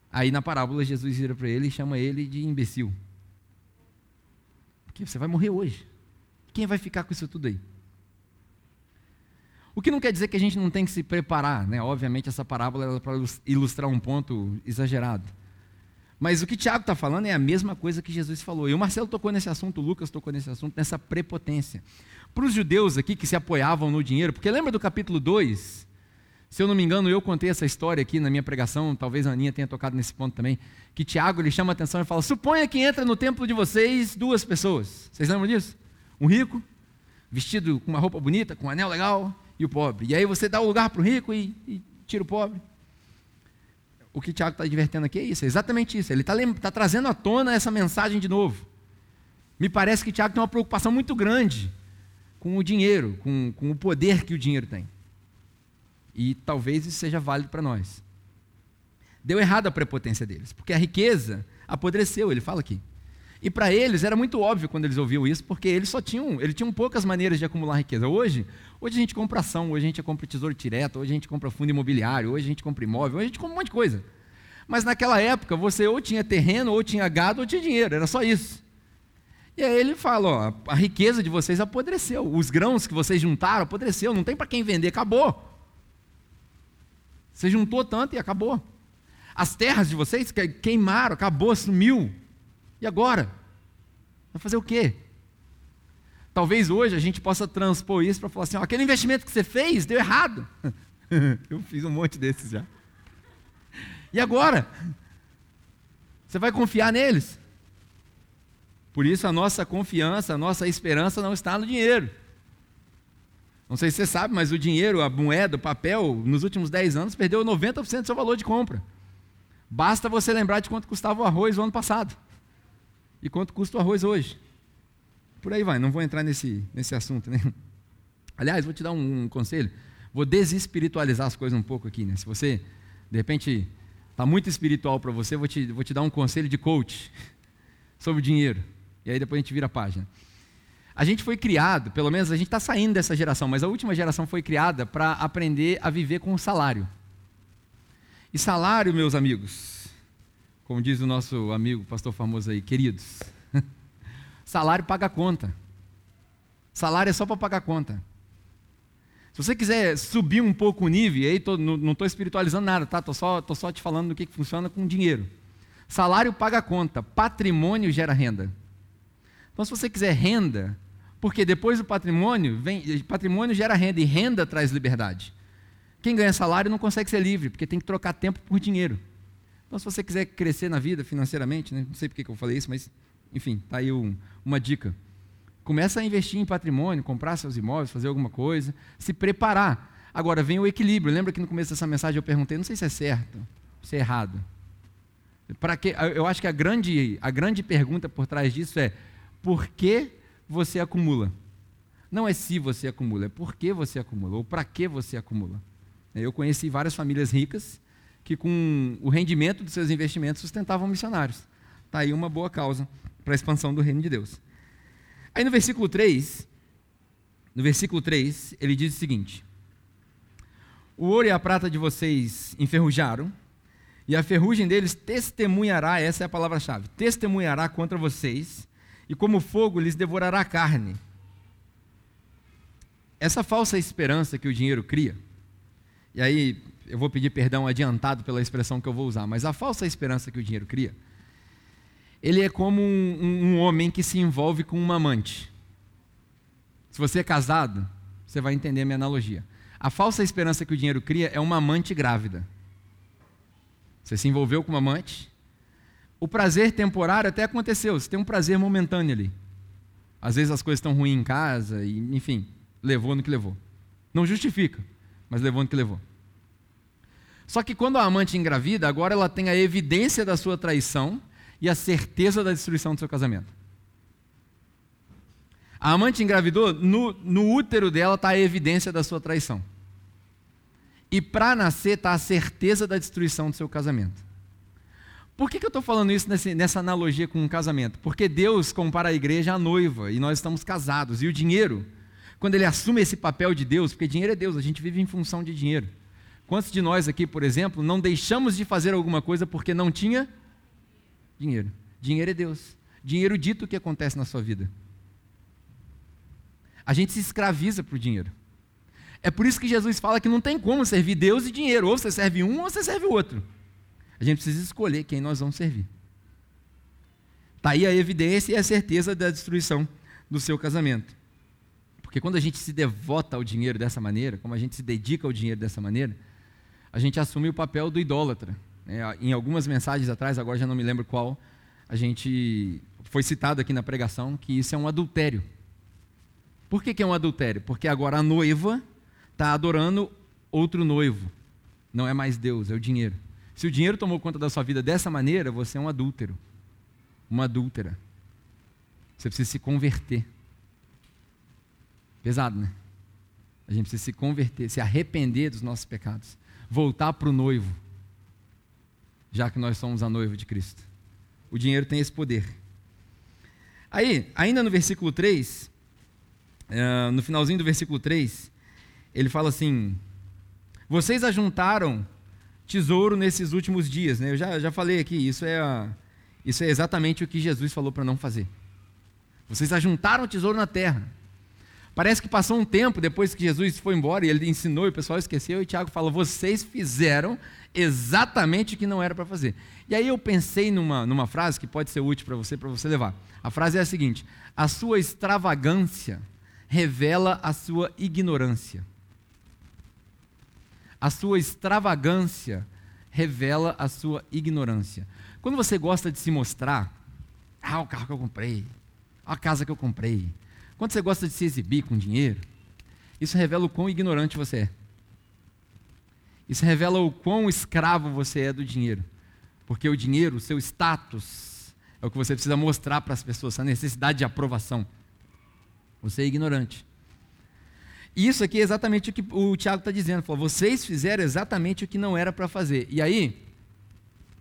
Aí na parábola Jesus vira para ele e chama ele de imbecil. Porque você vai morrer hoje. Quem vai ficar com isso tudo aí? O que não quer dizer que a gente não tem que se preparar, né? Obviamente essa parábola é para ilustrar um ponto exagerado. Mas o que Tiago está falando é a mesma coisa que Jesus falou. E o Marcelo tocou nesse assunto, o Lucas tocou nesse assunto, nessa prepotência. Para os judeus aqui que se apoiavam no dinheiro, porque lembra do capítulo 2, se eu não me engano, eu contei essa história aqui na minha pregação, talvez a Aninha tenha tocado nesse ponto também, que Tiago ele chama a atenção e fala: suponha que entra no templo de vocês duas pessoas. Vocês lembram disso? Um rico, vestido com uma roupa bonita, com um anel legal, e o pobre. E aí você dá o lugar para o rico e, e, tira o pobre. O que Tiago está advertendo aqui é isso, é exatamente isso. Ele está tá trazendo à tona essa mensagem de novo. Me parece que Tiago tem uma preocupação muito grande com o dinheiro, com, com o poder que o dinheiro tem. E talvez isso seja válido para nós. Deu errado a prepotência deles, porque a riqueza apodreceu, ele fala aqui. E para eles era muito óbvio quando eles ouviam isso, porque eles só tinham, eles tinham poucas maneiras de acumular riqueza. Hoje, hoje a gente compra ação, hoje a gente compra tesouro direto, hoje a gente compra fundo imobiliário, hoje a gente compra imóvel, hoje a gente compra um monte de coisa. Mas naquela época você ou tinha terreno, ou tinha gado, ou tinha dinheiro, era só isso. E aí ele fala, ó, a riqueza de vocês apodreceu, os grãos que vocês juntaram apodreceu, não tem para quem vender, acabou. Você juntou tanto e acabou. As terras de vocês queimaram, acabou, sumiu. E agora? Vai fazer o quê? Talvez hoje a gente possa transpor isso para falar assim: ó, aquele investimento que você fez deu errado. <laughs> Eu fiz um monte desses já. E agora? Você vai confiar neles? Por isso a nossa confiança, a nossa esperança não está no dinheiro. Não sei se você sabe, mas o dinheiro, a moeda, o papel, nos últimos 10 anos perdeu 90% do seu valor de compra. Basta você lembrar de quanto custava o arroz o ano passado e quanto custa o arroz hoje. Por aí vai, não vou entrar nesse, nesse assunto. Né? <laughs> Aliás, vou te dar um, um conselho, vou desespiritualizar as coisas um pouco aqui. Né? Se você, de repente, está muito espiritual para você, vou te, vou te dar um conselho de coach <laughs> sobre dinheiro. E aí depois a gente vira a página. A gente foi criado, pelo menos a gente está saindo dessa geração, mas a última geração foi criada para aprender a viver com o salário. E salário, meus amigos, como diz o nosso amigo pastor famoso aí, queridos, salário paga conta. Salário é só para pagar conta. Se você quiser subir um pouco o nível, aí tô, não estou espiritualizando nada, tá? Estou só, tô só te falando do que, que funciona com dinheiro. Salário paga conta, patrimônio gera renda. Então, se você quiser renda, porque depois do patrimônio, vem, patrimônio gera renda e renda traz liberdade. Quem ganha salário não consegue ser livre, porque tem que trocar tempo por dinheiro. Então, se você quiser crescer na vida financeiramente, né, não sei porque que eu falei isso, mas, enfim, está aí um, uma dica. Começa a investir em patrimônio, comprar seus imóveis, fazer alguma coisa, se preparar. Agora, vem o equilíbrio. Lembra que no começo dessa mensagem eu perguntei, não sei se é certo, se é errado. Para que, eu acho que a grande, a grande pergunta por trás disso é, por que você acumula. Não é se você acumula, é por que você acumula, ou para que você acumula. Eu conheci várias famílias ricas que, com o rendimento dos seus investimentos, sustentavam missionários. Está aí uma boa causa para a expansão do reino de Deus. Aí no versículo 3, no versículo 3, ele diz o seguinte: O ouro e a prata de vocês enferrujaram, e a ferrugem deles testemunhará, essa é a palavra-chave, testemunhará contra vocês, e como fogo lhes devorará a carne. Essa falsa esperança que o dinheiro cria, e aí eu vou pedir perdão adiantado pela expressão que eu vou usar, mas a falsa esperança que o dinheiro cria, ele é como um, um, um homem que se envolve com uma amante. Se você é casado, você vai entender a minha analogia. A falsa esperança que o dinheiro cria é uma amante grávida. Você se envolveu com uma amante, o prazer temporário até aconteceu, você tem um prazer momentâneo ali. Às vezes as coisas estão ruins em casa, e, enfim, levou no que levou. Não justifica, mas levou no que levou. Só que quando a amante engravida, agora ela tem a evidência da sua traição e a certeza da destruição do seu casamento. A amante engravidou, no, no útero dela está a evidência da sua traição. E para nascer está a certeza da destruição do seu casamento. Por que, que eu estou falando isso nessa analogia com um casamento? Porque Deus compara a igreja à noiva e nós estamos casados. E o dinheiro, quando ele assume esse papel de Deus, porque dinheiro é Deus, a gente vive em função de dinheiro. Quantos de nós aqui, por exemplo, não deixamos de fazer alguma coisa porque não tinha dinheiro? Dinheiro é Deus. Dinheiro dito o que acontece na sua vida. A gente se escraviza para o dinheiro. É por isso que Jesus fala que não tem como servir Deus e dinheiro. Ou você serve um ou você serve o outro. A gente precisa escolher quem nós vamos servir. Está aí a evidência e a certeza da destruição do seu casamento. Porque quando a gente se devota ao dinheiro dessa maneira, como a gente se dedica ao dinheiro dessa maneira, a gente assume o papel do idólatra. É, em algumas mensagens atrás, agora já não me lembro qual, a gente foi citado aqui na pregação que isso é um adultério. Por que, que é um adultério? Porque agora a noiva está adorando outro noivo. Não é mais Deus, é o dinheiro. Se o dinheiro tomou conta da sua vida dessa maneira, você é um adúltero, uma adúltera. Você precisa se converter. Pesado, né? A gente precisa se converter, se arrepender dos nossos pecados, voltar para o noivo, já que nós somos a noiva de Cristo. O dinheiro tem esse poder. Aí, ainda no versículo 3, uh, eh, no finalzinho do versículo 3, ele fala assim: Vocês ajuntaram tesouro nesses últimos dias. Né? Eu já, já falei aqui, isso é, a, isso é exatamente o que Jesus falou para não fazer. Vocês ajuntaram tesouro na terra. Parece que passou um tempo depois que Jesus foi embora e ele ensinou e o pessoal esqueceu, e Tiago fala: vocês fizeram exatamente o que não era para fazer. E aí eu pensei numa, numa frase que pode ser útil para você, para você levar. A frase é a seguinte: a sua extravagância revela a sua ignorância a sua extravagância revela a sua ignorância. Quando você gosta de se mostrar, ah, o carro que eu comprei, a casa que eu comprei. Quando você gosta de se exibir com dinheiro, isso revela o quão ignorante você é. Isso revela o quão escravo você é do dinheiro. Porque o dinheiro, o seu status, é o que você precisa mostrar para as pessoas, a necessidade de aprovação. Você é ignorante. E isso aqui é exatamente o que o Tiago está dizendo. Falou, vocês fizeram exatamente o que não era para fazer. E aí,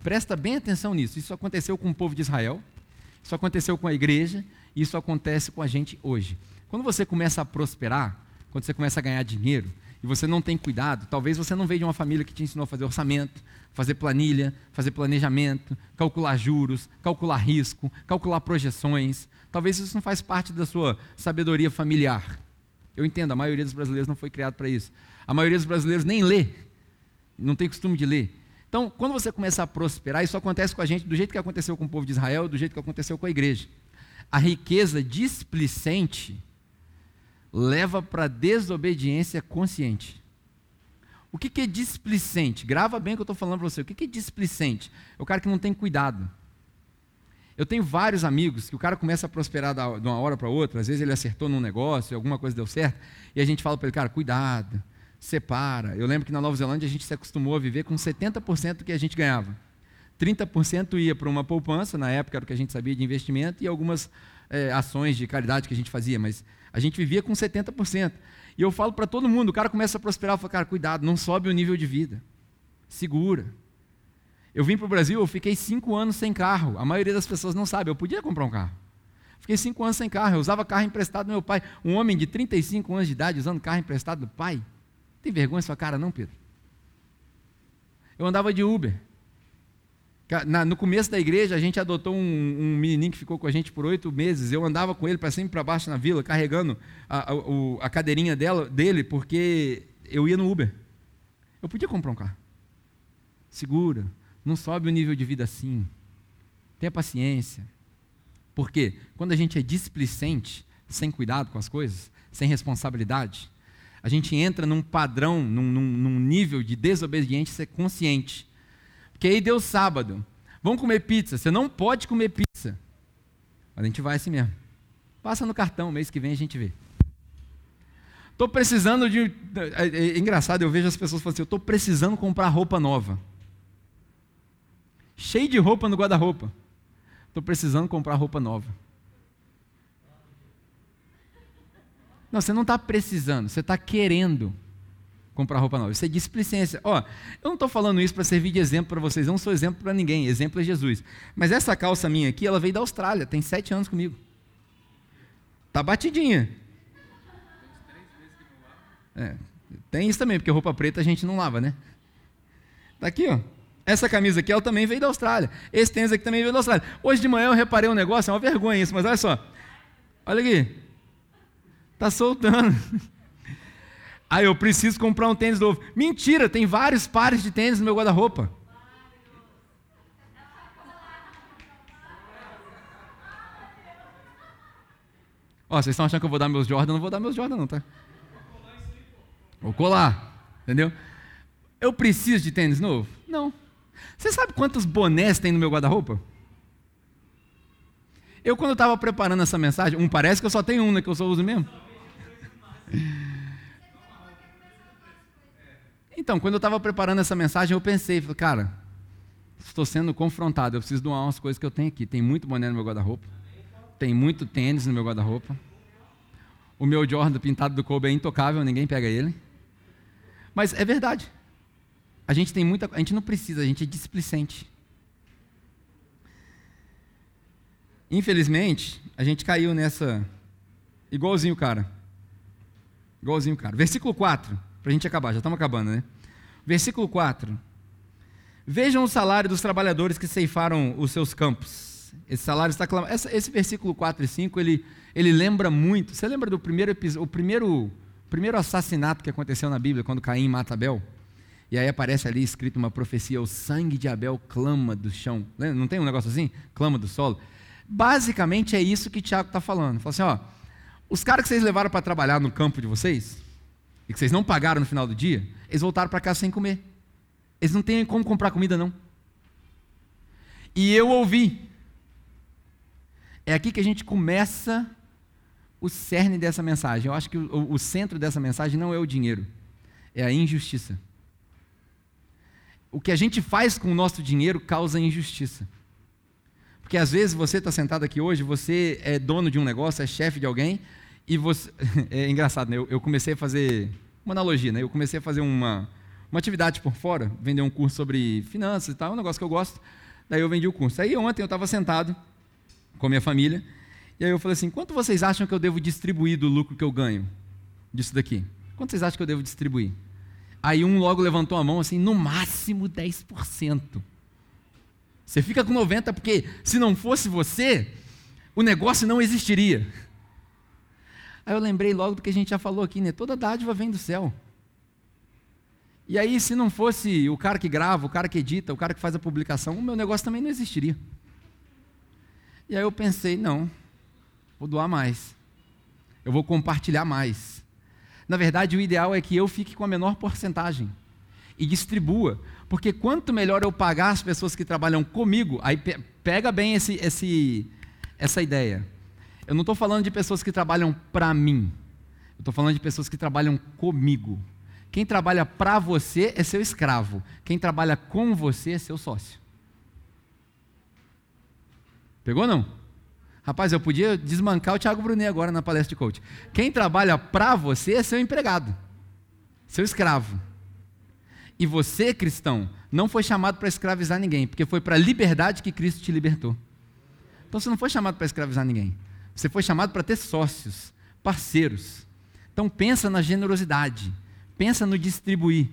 presta bem atenção nisso. Isso aconteceu com o povo de Israel, isso aconteceu com a igreja, isso acontece com a gente hoje. Quando você começa a prosperar, quando você começa a ganhar dinheiro, e você não tem cuidado, talvez você não veio de uma família que te ensinou a fazer orçamento, fazer planilha, fazer planejamento, calcular juros, calcular risco, calcular projeções. Talvez isso não faz parte da sua sabedoria familiar. Eu entendo, a maioria dos brasileiros não foi criado para isso. A maioria dos brasileiros nem lê, não tem costume de ler. Então, quando você começa a prosperar, isso acontece com a gente do jeito que aconteceu com o povo de Israel, do jeito que aconteceu com a igreja. A riqueza displicente leva para desobediência consciente. O que, que é displicente? Grava bem o que eu estou falando para você. O que, que é displicente? É o cara que não tem cuidado. Eu tenho vários amigos que o cara começa a prosperar de uma hora para outra, às vezes ele acertou num negócio, alguma coisa deu certo, e a gente fala para ele, cara, cuidado, separa. Eu lembro que na Nova Zelândia a gente se acostumou a viver com 70% do que a gente ganhava. 30% ia para uma poupança, na época era o que a gente sabia de investimento, e algumas é, ações de caridade que a gente fazia, mas a gente vivia com 70%. E eu falo para todo mundo, o cara começa a prosperar, eu falo, cara, cuidado, não sobe o nível de vida. Segura. Eu vim para o Brasil, eu fiquei cinco anos sem carro. A maioria das pessoas não sabe, eu podia comprar um carro. Fiquei cinco anos sem carro, eu usava carro emprestado do meu pai. Um homem de 35 anos de idade usando carro emprestado do pai. Tem vergonha sua cara, não, Pedro? Eu andava de Uber. No começo da igreja, a gente adotou um, um, menininho que ficou com a gente por oito meses. Eu andava com ele para cima e para baixo na vila, carregando a, a, a cadeirinha dela, dele, porque eu ia no Uber. Eu podia comprar um carro. Segura, não sobe o nível de vida assim. Tenha paciência. Porque quando a gente é displicente, sem cuidado com as coisas, sem responsabilidade, a gente entra num padrão, num, num, num nível de desobediência consciente. Porque aí deu sábado. Vamos comer pizza. Você não pode comer pizza. Mas a gente vai assim mesmo. Passa no cartão, mês que vem a gente vê. Estou precisando de. É, é, é, engraçado, eu vejo as pessoas falando assim: eu estou precisando comprar roupa nova cheio de roupa no guarda-roupa. Estou precisando comprar roupa nova. Não, você não está precisando, você está querendo comprar roupa nova. Isso é displicência. Ó, eu não estou falando isso para servir de exemplo para vocês, eu não sou exemplo para ninguém, exemplo é Jesus. Mas essa calça minha aqui, ela veio da Austrália, tem sete anos comigo. Tá batidinha. É, tem isso também, porque roupa preta a gente não lava, né? Tá aqui, ó. Essa camisa aqui, ela também veio da Austrália. Esse tênis aqui também veio da Austrália. Hoje de manhã eu reparei um negócio, é uma vergonha isso, mas olha só. Olha aqui. Está soltando. <laughs> Aí eu preciso comprar um tênis novo. Mentira, tem vários pares de tênis no meu guarda-roupa. Ó, vocês estão achando que eu vou dar meus Jordan? Não vou dar meus Jordan, não, tá? Vou colar, entendeu? Eu preciso de tênis novo? Não. Você sabe quantos bonés tem no meu guarda-roupa? Eu, quando estava preparando essa mensagem, um parece que eu só tenho um, né, que eu só uso mesmo. Então, quando eu estava preparando essa mensagem, eu pensei, falei, cara, estou sendo confrontado, eu preciso doar umas coisas que eu tenho aqui. Tem muito boné no meu guarda-roupa, tem muito tênis no meu guarda-roupa. O meu Jordan pintado do Kobe é intocável, ninguém pega ele. Mas é verdade. A gente tem muita, a gente não precisa, a gente é displicente. Infelizmente, a gente caiu nessa igualzinho, cara. Igualzinho, cara. Versículo 4, para a gente acabar, já estamos acabando, né? Versículo 4. Vejam o salário dos trabalhadores que ceifaram os seus campos. Esse salário está clamando. Esse versículo 4 e 5, ele, ele lembra muito. Você lembra do primeiro, o primeiro, primeiro assassinato que aconteceu na Bíblia, quando Caim mata Abel? E aí aparece ali escrito uma profecia: o sangue de Abel clama do chão. Não tem um negócio assim? Clama do solo. Basicamente é isso que Tiago está falando. Fala assim: ó, os caras que vocês levaram para trabalhar no campo de vocês, e que vocês não pagaram no final do dia, eles voltaram para casa sem comer. Eles não têm como comprar comida, não. E eu ouvi. É aqui que a gente começa o cerne dessa mensagem. Eu acho que o, o centro dessa mensagem não é o dinheiro, é a injustiça o que a gente faz com o nosso dinheiro causa injustiça. Porque às vezes você está sentado aqui hoje, você é dono de um negócio, é chefe de alguém, e você. <laughs> É engraçado, né? Eu, eu, comecei a fazer uma analogia, né? Eu comecei a fazer uma, uma atividade por fora, vender um curso sobre finanças e tal, um negócio que eu gosto. Daí eu vendi o curso. Aí ontem eu estava sentado com a minha família, e aí eu falei assim: quanto vocês acham que eu devo distribuir do lucro que eu ganho disso daqui? Quanto vocês acham que eu devo distribuir? Aí um logo levantou a mão assim, no máximo 10%. Você fica com 90% porque se não fosse você, o negócio não existiria. Aí eu lembrei logo do que a gente já falou aqui, né? Toda dádiva vem do céu. E aí, se não fosse o cara que grava, o cara que edita, o cara que faz a publicação, o meu negócio também não existiria. E aí eu pensei, não, vou doar mais. Eu vou compartilhar mais. Na verdade, o ideal é que eu fique com a menor porcentagem e distribua, porque quanto melhor eu pagar as pessoas que trabalham comigo, aí pega bem esse, esse, essa ideia. Eu não estou falando de pessoas que trabalham para mim, eu estou falando de pessoas que trabalham comigo. Quem trabalha para você é seu escravo, quem trabalha com você é seu sócio. Pegou não? Rapaz, eu podia desmancar o Thiago Brunet agora na palestra de coach. Quem trabalha para você é seu empregado, seu escravo. E você, cristão, não foi chamado para escravizar ninguém, porque foi para a liberdade que Cristo te libertou. Então você não foi chamado para escravizar ninguém. Você foi chamado para ter sócios, parceiros. Então pensa na generosidade, pensa no distribuir.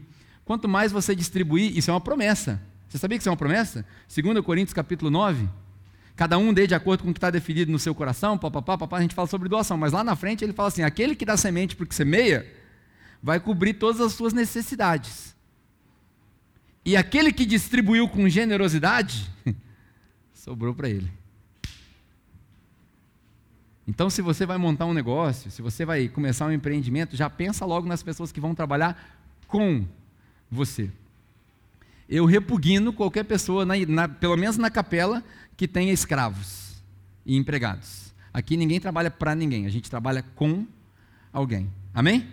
Quanto mais você distribuir, isso é uma promessa. Você sabia que isso é uma promessa? 2 Coríntios capítulo 9, cada um dê de acordo com o que está definido no seu coração, papapá, papá, a gente fala sobre doação, mas lá na frente ele fala assim: aquele que dá semente porque semeia, vai cobrir todas as suas necessidades. E aquele que distribuiu com generosidade, <laughs> sobrou para ele. Então, se você vai montar um negócio, se você vai começar um empreendimento, já pensa logo nas pessoas que vão trabalhar com você. Eu repugno qualquer pessoa, na, na, pelo menos na capela, que tenha escravos e empregados. Aqui ninguém trabalha para ninguém, a gente trabalha com alguém. Amém?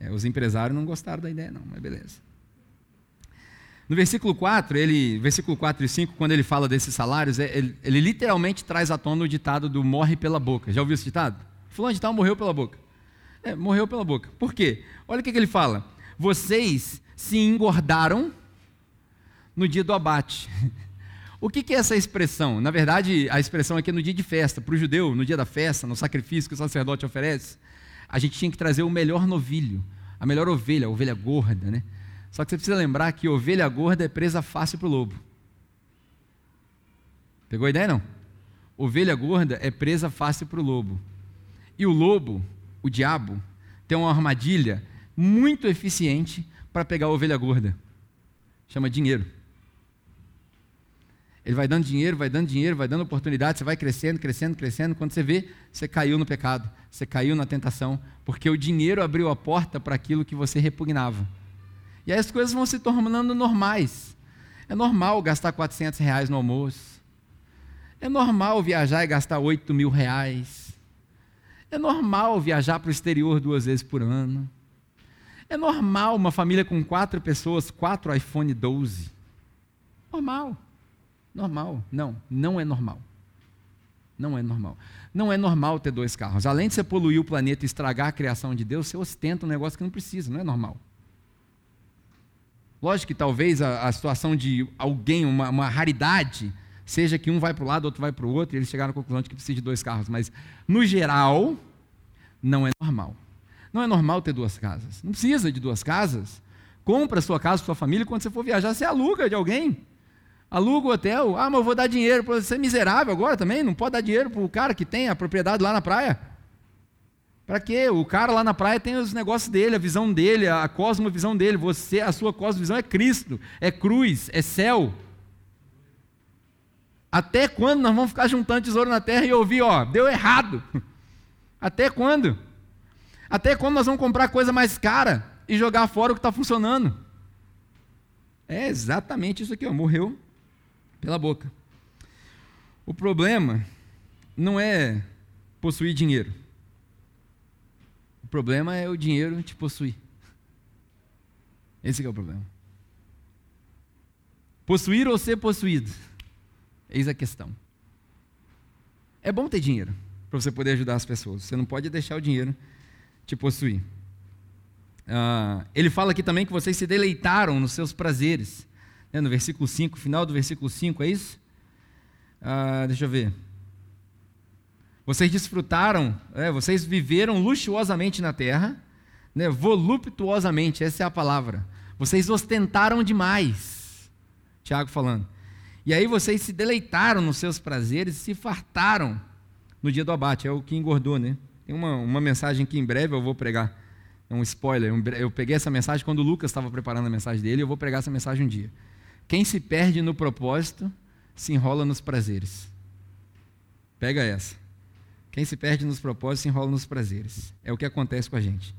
É, os empresários não gostaram da ideia, não, mas beleza. No versículo 4, ele, versículo 4 e 5, quando ele fala desses salários, é, ele, ele literalmente traz à tona o ditado do morre pela boca. Já ouviu esse ditado? Fulano de tal morreu pela boca. É, morreu pela boca. Por quê? Olha o que, que ele fala. Vocês se engordaram no dia do abate. <laughs> O que, é essa expressão? Na verdade, a expressão aqui é no dia de festa. Para o judeu, no dia da festa, no sacrifício que o sacerdote oferece, a gente tinha que trazer o melhor novilho, a melhor ovelha, a ovelha gorda, né? Só que você precisa lembrar que ovelha gorda é presa fácil para o lobo. Pegou a ideia não? Ovelha gorda é presa fácil para o lobo. E o lobo, o diabo, tem uma armadilha muito eficiente para pegar a ovelha gorda. Chama dinheiro. Ele vai dando dinheiro, vai dando dinheiro, vai dando oportunidade, você vai crescendo, crescendo, crescendo. Quando você vê, você caiu no pecado, você caiu na tentação, porque o dinheiro abriu a porta para aquilo que você repugnava. E aí as coisas vão se tornando normais. É normal gastar 400 reais no almoço. É normal viajar e gastar 8 mil reais. É normal viajar para o exterior duas vezes por ano. É normal uma família com quatro pessoas, quatro iPhone 12. Normal. Normal. Não, não é normal. Não é normal. Não é normal ter dois carros. Além de você poluir o planeta e estragar a criação de Deus, você ostenta um negócio que não precisa, não é normal. Lógico que talvez a, a situação de alguém, uma, uma, raridade, seja que um vai para o lado, outro vai para o outro, e eles chegaram à conclusão de que precisa de dois carros. Mas, no geral, não é normal. Não é normal ter duas casas. Não precisa de duas casas. Compra a sua casa para sua família, quando você for viajar, você aluga de alguém. Aluga o hotel. Ah, mas eu vou dar dinheiro para você. é miserável agora também? Não pode dar dinheiro para o cara que tem a propriedade lá na praia? Para quê? O cara lá na praia tem os negócios dele, a visão dele, a cosmovisão dele. Você, a sua cosmovisão é Cristo, é cruz, é céu. Até quando nós vamos ficar juntando tesouro na terra e ouvir, ó, deu errado? <laughs> Até quando? Até quando nós vamos comprar coisa mais cara e jogar fora o que está funcionando? É exatamente isso aqui, ó, morreu pela boca. O problema não é possuir dinheiro. Problema é o dinheiro te possuir. Esse é o problema. Possuir ou ser possuído? Eis a questão. É bom ter dinheiro. para você poder ajudar as pessoas. Você não pode deixar o dinheiro te possuir. Uh, ele fala aqui também que vocês se deleitaram nos seus prazeres. Né, no versículo 5, final do versículo 5, é isso? Uh, deixa eu ver. Vocês desfrutaram, é, vocês viveram luxuosamente na terra, né, voluptuosamente, essa é a palavra. Vocês ostentaram demais. Tiago falando. E aí vocês se deleitaram nos seus prazeres e se fartaram no dia do abate. É o que engordou, né? Tem uma, uma mensagem que em breve eu vou pregar. É um spoiler. Eu peguei essa mensagem quando o Lucas estava preparando a mensagem dele. Eu vou pregar essa mensagem um dia. Quem se perde no propósito se enrola nos prazeres. Pega essa. Quem se perde nos propósitos se enrola nos prazeres. É o que acontece com a gente.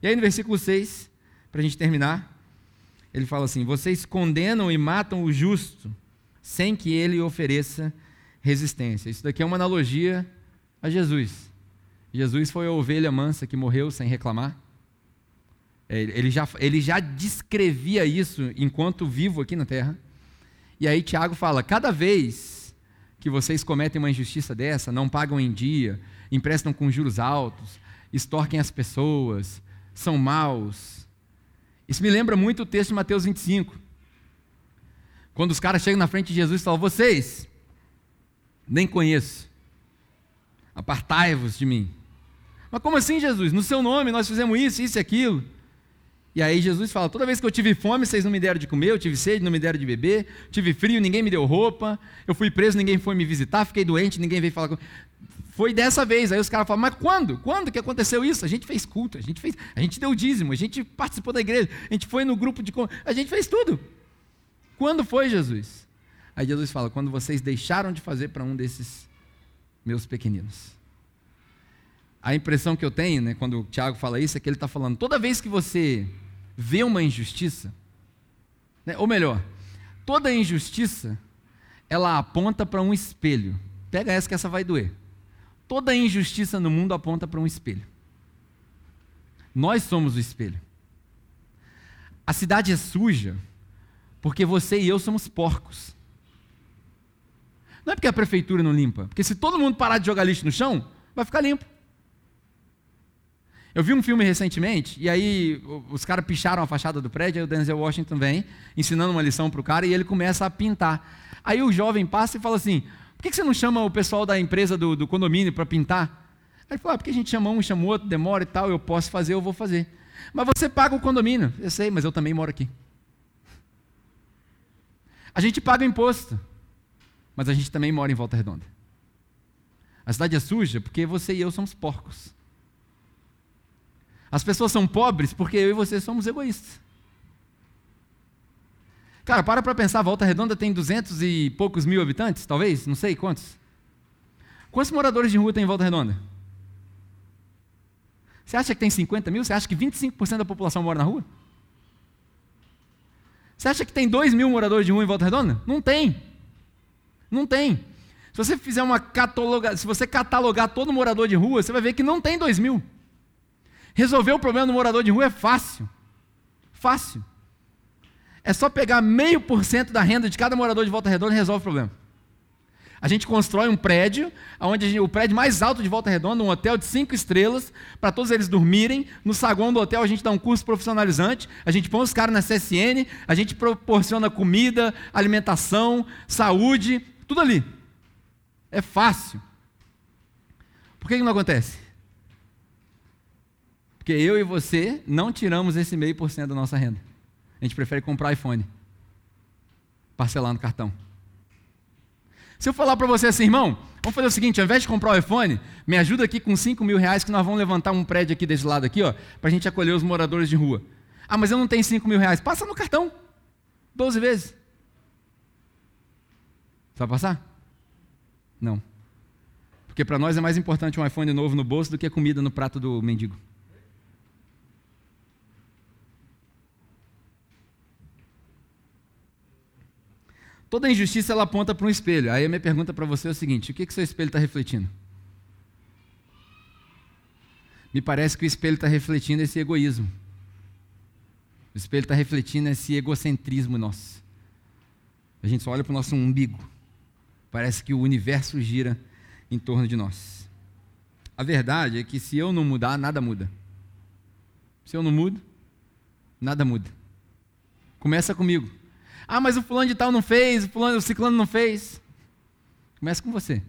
E aí no versículo 6, para a gente terminar, ele fala assim: Vocês condenam e matam o justo, sem que ele ofereça resistência. Isso daqui é uma analogia a Jesus. Jesus foi a ovelha mansa que morreu sem reclamar. É, ele já, ele já descrevia isso enquanto vivo aqui na terra. E aí Tiago fala: cada vez que vocês cometem uma injustiça dessa, não pagam em dia, emprestam com juros altos, extorquem as pessoas, são maus. Isso me lembra muito o texto de Mateus 25. Quando os caras chegam na frente de Jesus e falam: Vocês, nem conheço, apartai-vos de mim. Mas como assim, Jesus? No seu nome nós fizemos isso, isso e aquilo. E aí Jesus fala: toda vez que eu tive fome, vocês não me deram de comer, eu tive sede, não me deram de beber, tive frio, ninguém me deu roupa, eu fui preso, ninguém foi me visitar, fiquei doente, ninguém veio falar comigo. Foi dessa vez. Aí os caras falam: mas quando? Quando que aconteceu isso? A gente fez culto, a gente fez, a gente deu dízimo, a gente participou da igreja, a gente foi no grupo de. A gente fez tudo. Quando foi, Jesus? Aí Jesus fala: quando vocês deixaram de fazer para um desses meus pequeninos. A impressão que eu tenho, né, quando o Tiago fala isso, é que ele está falando: toda vez que você vê uma injustiça, né, ou melhor, toda injustiça, ela aponta para um espelho. Pega essa que essa vai doer. Toda injustiça no mundo aponta para um espelho. Nós somos o espelho. A cidade é suja porque você e eu somos porcos. Não é porque a prefeitura não limpa, porque se todo mundo parar de jogar lixo no chão, vai ficar limpo. Eu vi um filme recentemente, e aí os caras picharam a fachada do prédio, aí o Denzel Washington vem, ensinando uma lição para o cara, e ele começa a pintar. Aí o jovem passa e fala assim: por que você não chama o pessoal da empresa do, do condomínio para pintar? Aí ele falou: ah, porque a gente chama um, chama outro, demora e tal, eu posso fazer, eu vou fazer. Mas você paga o condomínio. Eu sei, mas eu também moro aqui. A gente paga o imposto, mas a gente também mora em Volta Redonda. A cidade é suja porque você e eu somos porcos. As pessoas são pobres porque eu e você somos egoístas. Cara, para para pensar, Volta Redonda tem duzentos e poucos mil habitantes, talvez, não sei quantos. Quantos moradores de rua tem em Volta Redonda? Você acha que tem 50 mil? Você acha que 25% da população mora na rua? Você acha que tem 2 mil moradores de rua em Volta Redonda? Não tem. Não tem. Se você fizer uma cataloga, se você catalogar todo morador de rua, você vai ver que não tem 2 mil. Resolver o problema do morador de rua é fácil. Fácil. É só pegar meio por cento da renda de cada morador de Volta Redonda e resolve o problema. A gente constrói um prédio, onde gente, o prédio mais alto de Volta Redonda, um hotel de cinco estrelas, para todos eles dormirem. No saguão do hotel a gente dá um curso profissionalizante, a gente põe os caras na CSN, a gente proporciona comida, alimentação, saúde, tudo ali. É fácil. Por que, que não acontece? Porque eu e você não tiramos esse meio por cento da nossa renda. A gente prefere comprar iPhone, parcelar no cartão. Se eu falar para você assim, irmão, vamos fazer o seguinte, ao invés de comprar o iPhone, me ajuda aqui com 5 mil reais que nós vamos levantar um prédio aqui desse lado aqui, ó, para a gente acolher os moradores de rua. Ah, mas eu não tenho 5 mil reais. Passa no cartão. 12 vezes. Vai passar? Não. Porque para nós é mais importante um iPhone novo no bolso do que a comida no prato do mendigo. Toda injustiça ela aponta para um espelho. Aí a minha pergunta para você é o seguinte: o que, que seu espelho está refletindo? Me parece que o espelho está refletindo esse egoísmo. O espelho está refletindo esse egocentrismo nosso. A gente só olha para o nosso umbigo. Parece que o universo gira em torno de nós. a verdade é que se eu não mudar, nada muda. Se eu não mudo, nada muda. Começa comigo. Ah, mas o fulano de tal não fez, o fulano, o ciclano não fez. Começa com você.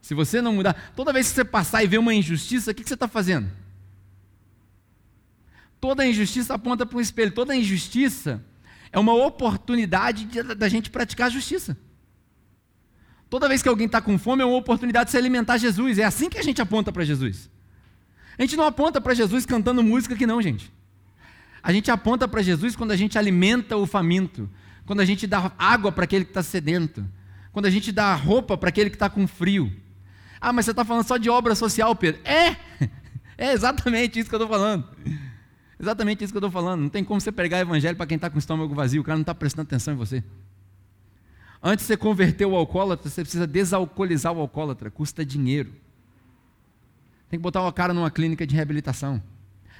Se você não mudar, toda vez que você passar e ver uma injustiça, o que você está fazendo? Toda injustiça aponta para um espelho. Toda injustiça é uma oportunidade da gente praticar a justiça. Toda vez que alguém está com fome, é uma oportunidade de se alimentar Jesus. É assim que a gente aponta para Jesus. A gente não aponta para Jesus cantando música que não, gente. A gente aponta para Jesus quando a gente alimenta o faminto, quando a gente dá água para aquele que está sedento, quando a gente dá roupa para aquele que está com frio. Ah, mas você está falando só de obra social, Pedro. É! <laughs> É exatamente isso que eu estou falando. Exatamente isso que eu estou falando. Não tem como você pregar evangelho para quem está com o estômago vazio, o cara não está prestando atenção em você. Antes de você converter o alcoólatra, você precisa desalcoolizar o alcoólatra, custa dinheiro. Tem que botar o cara numa clínica de reabilitação.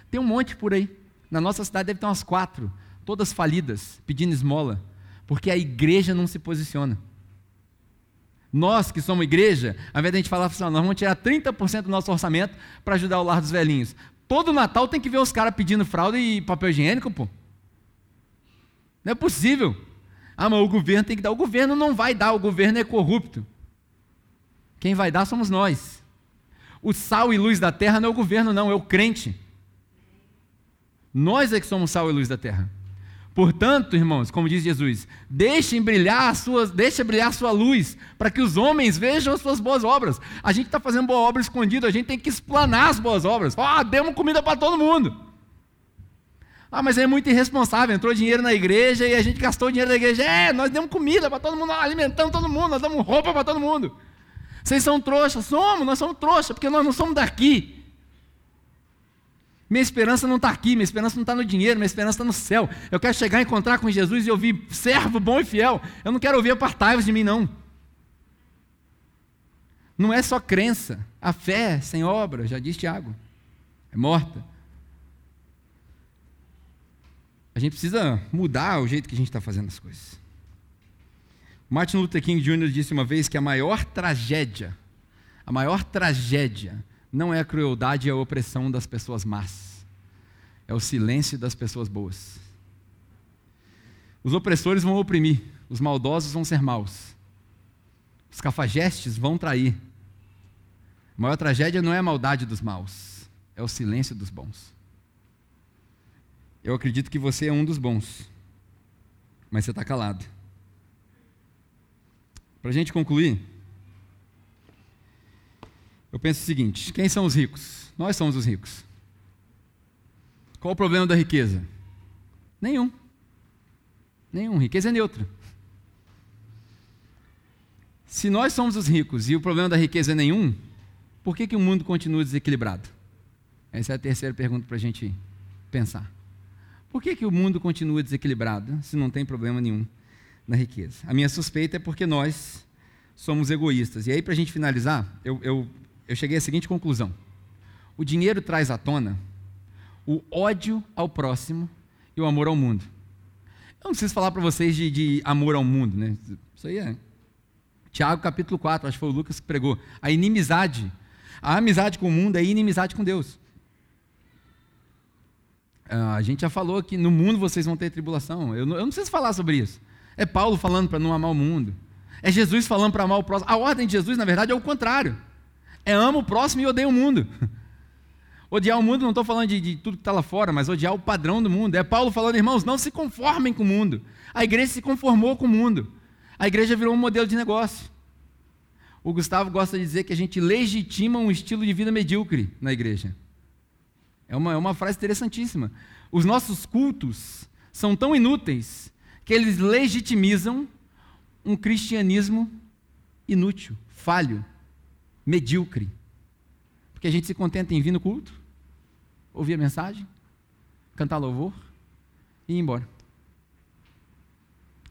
Tem um monte por aí. Na nossa cidade deve ter umas quatro, todas falidas, pedindo esmola, porque a igreja não se posiciona. Nós que somos igreja, ao invés de a gente falar assim, nós vamos tirar 30% do nosso orçamento para ajudar o lar dos velhinhos. Todo Natal tem que ver os caras pedindo fralda e papel higiênico, pô. Não é possível. Ah, mas o governo tem que dar. O governo não vai dar, o governo é corrupto. Quem vai dar somos nós. O sal e luz da terra não é o governo, não, é o crente. Nós é que somos sal e luz da terra. Portanto, irmãos, como diz Jesus, deixem brilhar as suas, deixe brilhar a sua luz, para que os homens vejam as suas boas obras. A gente está fazendo boa obra escondida, a gente tem que explanar as boas obras. Ah, demos comida para todo mundo. Ah, mas é muito irresponsável, entrou dinheiro na igreja e a gente gastou dinheiro da igreja. É, nós demos comida para todo mundo, alimentamos todo mundo, nós damos roupa para todo mundo. Vocês são trouxas? Somos, nós somos trouxas, porque nós não somos daqui. Minha esperança não está aqui, minha esperança não está no dinheiro, minha esperança está no céu. Eu quero chegar e encontrar com Jesus e ouvir servo bom e fiel. Eu não quero ouvir apartai-vos de mim, não. Não é só crença. A fé sem obra, já diz Tiago, é morta. A gente precisa mudar o jeito que a gente está fazendo as coisas. Martin Luther King Jr. disse uma vez que a maior tragédia, a maior tragédia, não é a crueldade e a opressão das pessoas más, é o silêncio das pessoas boas. Os opressores vão oprimir, os maldosos vão ser maus, os cafajestes vão trair. A maior tragédia não é a maldade dos maus, é o silêncio dos bons. Eu acredito que você é um dos bons, mas você está calado. Para a gente concluir, eu penso o seguinte: quem são os ricos? Nós somos os ricos. Qual o problema da riqueza? Nenhum. Nenhum. Riqueza é neutra. Se nós somos os ricos e o problema da riqueza é nenhum, por que, que o mundo continua desequilibrado? Essa é a terceira pergunta para a gente pensar. Por que, que o mundo continua desequilibrado se não tem problema nenhum na riqueza? A minha suspeita é porque nós somos egoístas. E aí, para a gente finalizar, eu, eu, eu cheguei à seguinte conclusão: o dinheiro traz à tona o ódio ao próximo e o amor ao mundo. Eu não preciso falar para vocês de, de, amor ao mundo, né? Isso aí é. Tiago capítulo 4, acho que foi o Lucas que pregou. A inimizade. A amizade com o mundo é inimizade com Deus. Ah, a gente já falou que no mundo vocês vão ter tribulação. Eu não, eu não preciso falar sobre isso. É Paulo falando para não amar o mundo. É Jesus falando para amar o próximo. A ordem de Jesus, na verdade, é o contrário. É ama o próximo e odeia o mundo. <laughs> Odiar o mundo, não estou falando de, de, tudo que está lá fora, mas odiar o padrão do mundo. É Paulo falando, irmãos, não se conformem com o mundo. A igreja se conformou com o mundo. A igreja virou um modelo de negócio. O Gustavo gosta de dizer que a gente legitima um estilo de vida medíocre na igreja. É uma, é uma frase interessantíssima. Os nossos cultos são tão inúteis que eles legitimizam um cristianismo inútil, falho, medíocre. Porque a gente se contenta em vir no culto, ouvir a mensagem, cantar louvor e ir embora.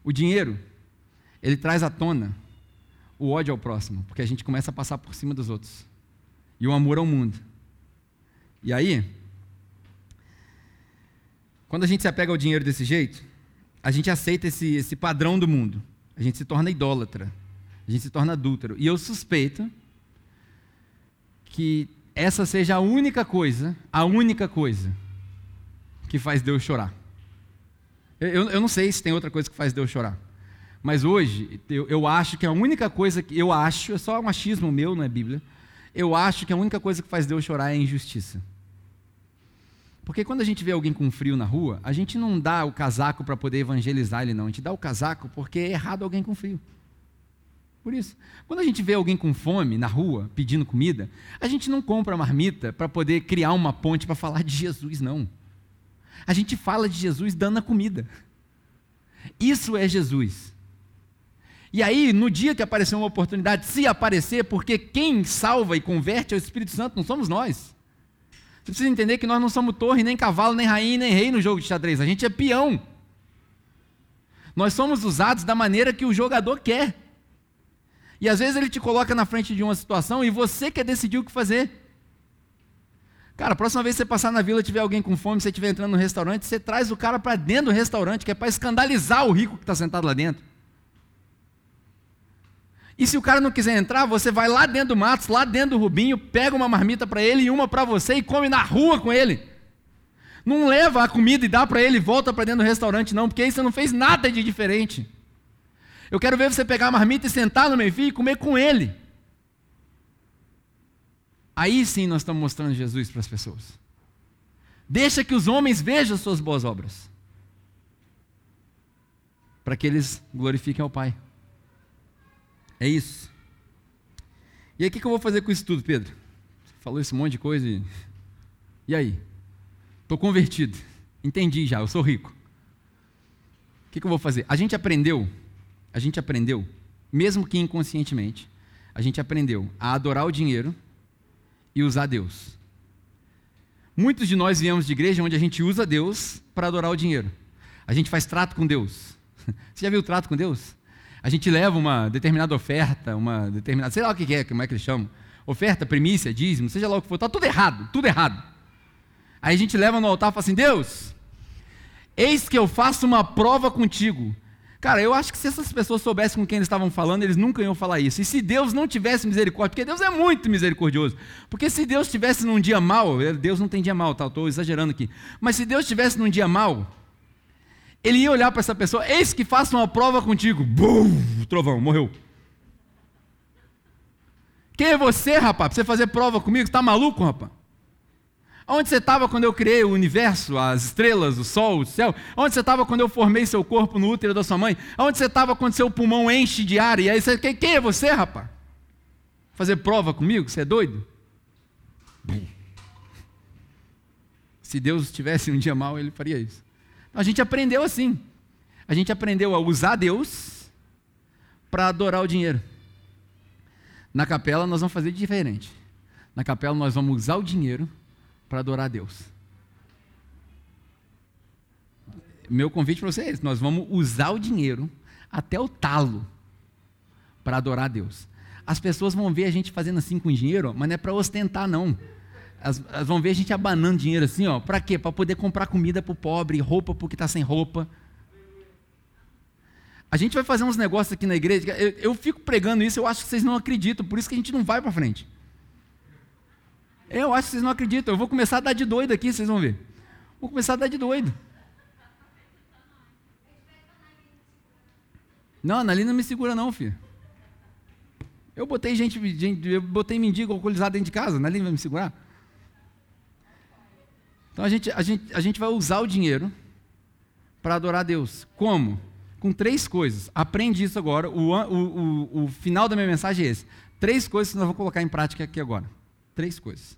O dinheiro, ele traz à tona o ódio ao próximo, porque a gente começa a passar por cima dos outros. E o amor ao mundo. E aí, quando a gente se apega ao dinheiro desse jeito, a gente aceita esse, esse padrão do mundo. A gente se torna idólatra. A gente se torna adúltero. E eu suspeito que essa seja a única coisa, a única coisa que faz Deus chorar. Eu, eu não sei se tem outra coisa que faz Deus chorar. Mas hoje, eu, eu acho que a única coisa que. Eu acho, é só um meu, não é Bíblia. Eu acho que a única coisa que faz Deus chorar é a injustiça. Porque quando a gente vê alguém com frio na rua, a gente não dá o casaco para poder evangelizar ele, não. A gente dá o casaco porque é errado alguém com frio. Por isso. Quando a gente vê alguém com fome na rua, pedindo comida, a gente não compra marmita para poder criar uma ponte para falar de Jesus, não. A gente fala de Jesus dando a comida. Isso é Jesus. E aí, no dia que aparecer uma oportunidade, se aparecer, porque quem salva e converte é o Espírito Santo, não somos nós. Você precisa entender que nós não somos torre, nem cavalo, nem rainha, nem rei no jogo de xadrez. A gente é peão. Nós somos usados da maneira que o jogador quer. E às vezes ele te coloca na frente de uma situação e você quer decidir o que fazer. Cara, a próxima vez que você passar na vila tiver alguém com fome, você estiver entrando no restaurante, você traz o cara para dentro do restaurante, que é para escandalizar o rico que está sentado lá dentro. E se o cara não quiser entrar, você vai lá dentro do Matos, lá dentro do Rubinho, pega uma marmita para ele e uma para você e come na rua com ele. Não leva a comida e dá para ele e volta para dentro do restaurante, não, porque aí você não fez nada de diferente. Eu quero ver você pegar a marmita e sentar no meio fio e comer com ele. Aí sim nós estamos mostrando Jesus para as pessoas. Deixa que os homens vejam as suas boas obras. Para que eles glorifiquem ao Pai. É isso. E aí, o que, eu vou fazer com isso tudo, Pedro? Você falou esse monte de coisa e. E aí? Estou convertido. Entendi já, eu sou rico. O que eu vou fazer? A gente aprendeu, a gente aprendeu, mesmo que inconscientemente, a gente aprendeu a adorar o dinheiro e usar Deus. Muitos de nós viemos de igreja onde a gente usa Deus para adorar o dinheiro. A gente faz trato com Deus. <laughs> Você já viu trato com Deus? A gente leva uma determinada oferta, uma determinada, sei lá o que é, como é que eles chamam, oferta, primícia, dízimo, seja lá o que for, está tudo errado, tudo errado. Aí a gente leva no altar e fala assim: Deus, eis que eu faço uma prova contigo. Cara, eu acho que se essas pessoas soubessem com quem eles estavam falando, eles nunca iam falar isso. E se Deus não tivesse misericórdia, porque Deus é muito misericordioso. Porque se Deus tivesse num dia mal, Deus não tem dia mal, tá? Estou exagerando aqui. Mas se Deus tivesse num dia mal, ele ia olhar para essa pessoa, eis que faça uma prova contigo. Bum, trovão, morreu. Quem é você, rapaz, para você fazer prova comigo? Está maluco, rapaz? Onde você estava quando eu criei o universo, as estrelas, o sol, o céu? Onde você estava quando eu formei seu corpo no útero da sua mãe? Onde você estava quando seu pulmão enche de ar? E aí você, quem, quem é você, rapaz? Fazer prova comigo? Você é doido? Se Deus tivesse um dia mal, ele faria isso. A gente aprendeu assim. A gente aprendeu a usar Deus para adorar o dinheiro. Na capela nós vamos fazer diferente. Na capela nós vamos usar o dinheiro para adorar a Deus. Meu convite para você é nós vamos usar o dinheiro até o talo para adorar a Deus. As pessoas vão ver a gente fazendo assim com dinheiro, mas não é para ostentar, não. Elas, vão ver a gente abanando dinheiro assim, ó. Para quê? Para poder comprar comida para o pobre, roupa para o que está sem roupa. A gente vai fazer uns negócios aqui na igreja. Eu, eu, fico pregando isso, eu acho que vocês não acreditam, por isso que a gente não vai para frente. Eu acho que vocês não acreditam. Eu vou começar a dar de doido aqui, vocês vão ver. Vou começar a dar de doido. Não, a não me segura não, filho. Eu botei gente, gente eu botei mendigo alcoolizado dentro de casa, a vai me segurar? Então a gente, a gente, a gente vai usar o dinheiro para adorar a Deus. Como? Com três coisas. Aprende isso agora. O, o, o, o final da minha mensagem é esse. Três coisas que nós vamos colocar em prática aqui agora. Três coisas.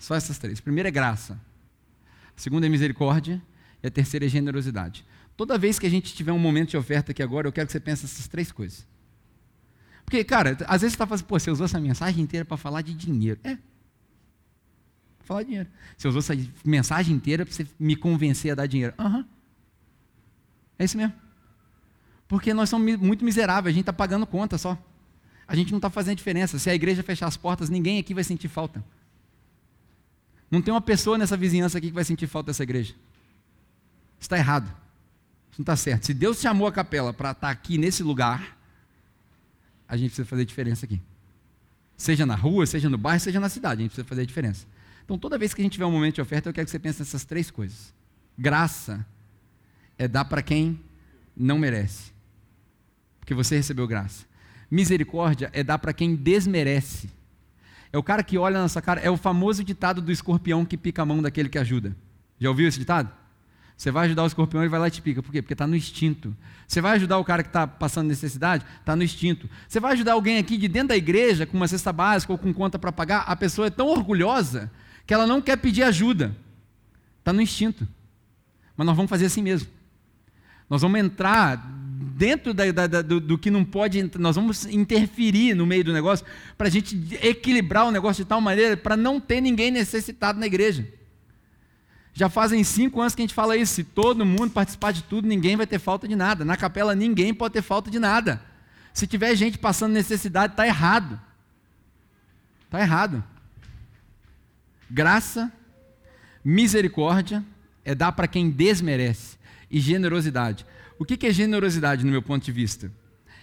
Só essas três. A primeira é graça. A segunda é misericórdia. E a terceira é generosidade. Toda vez que a gente tiver um momento de oferta aqui agora, eu quero que você pense nessas três coisas. Porque, cara, às vezes você está fazendo, pô, você usou essa mensagem inteira para falar de dinheiro. É, falar dinheiro. Você usou essa mensagem inteira para você me convencer a dar dinheiro. Aham. Uhum. É isso mesmo. Porque nós somos muito miseráveis, a gente está pagando conta só. A gente não está fazendo diferença. Se a igreja fechar as portas, ninguém aqui vai sentir falta. Não tem uma pessoa nessa vizinhança aqui que vai sentir falta dessa igreja. Está errado. Isso não está certo. Se Deus chamou a capela para estar tá aqui nesse lugar, a gente precisa fazer diferença aqui. Seja na rua, seja no bairro, seja na cidade, a gente precisa fazer diferença. Então, toda vez que a gente tiver um momento de oferta, eu quero que você pense nessas três coisas. Graça é dar para quem não merece, porque você recebeu graça. Misericórdia é dar para quem desmerece. É o cara que olha na nossa cara, é o famoso ditado do escorpião que pica a mão daquele que ajuda. Já ouviu esse ditado? Você vai ajudar o escorpião, ele vai lá e te pica. Por quê? Porque está no instinto. Você vai ajudar o cara que está passando necessidade? Está no instinto. Você vai ajudar alguém aqui de dentro da igreja, com uma cesta básica ou com conta para pagar? A pessoa é tão orgulhosa que ela não quer pedir ajuda. Está no instinto. Mas nós vamos fazer assim mesmo. Nós vamos entrar dentro da, da, da, do, do, que não pode, nós vamos interferir no meio do negócio para a gente equilibrar o negócio de tal maneira para não ter ninguém necessitado na igreja. Já fazem cinco anos que a gente fala isso. Se todo mundo participar de tudo, ninguém vai ter falta de nada. Na capela, ninguém pode ter falta de nada. Se tiver gente passando necessidade, está errado. Está errado. Graça, misericórdia é dar para quem desmerece. E generosidade. O que é generosidade, no meu ponto de vista?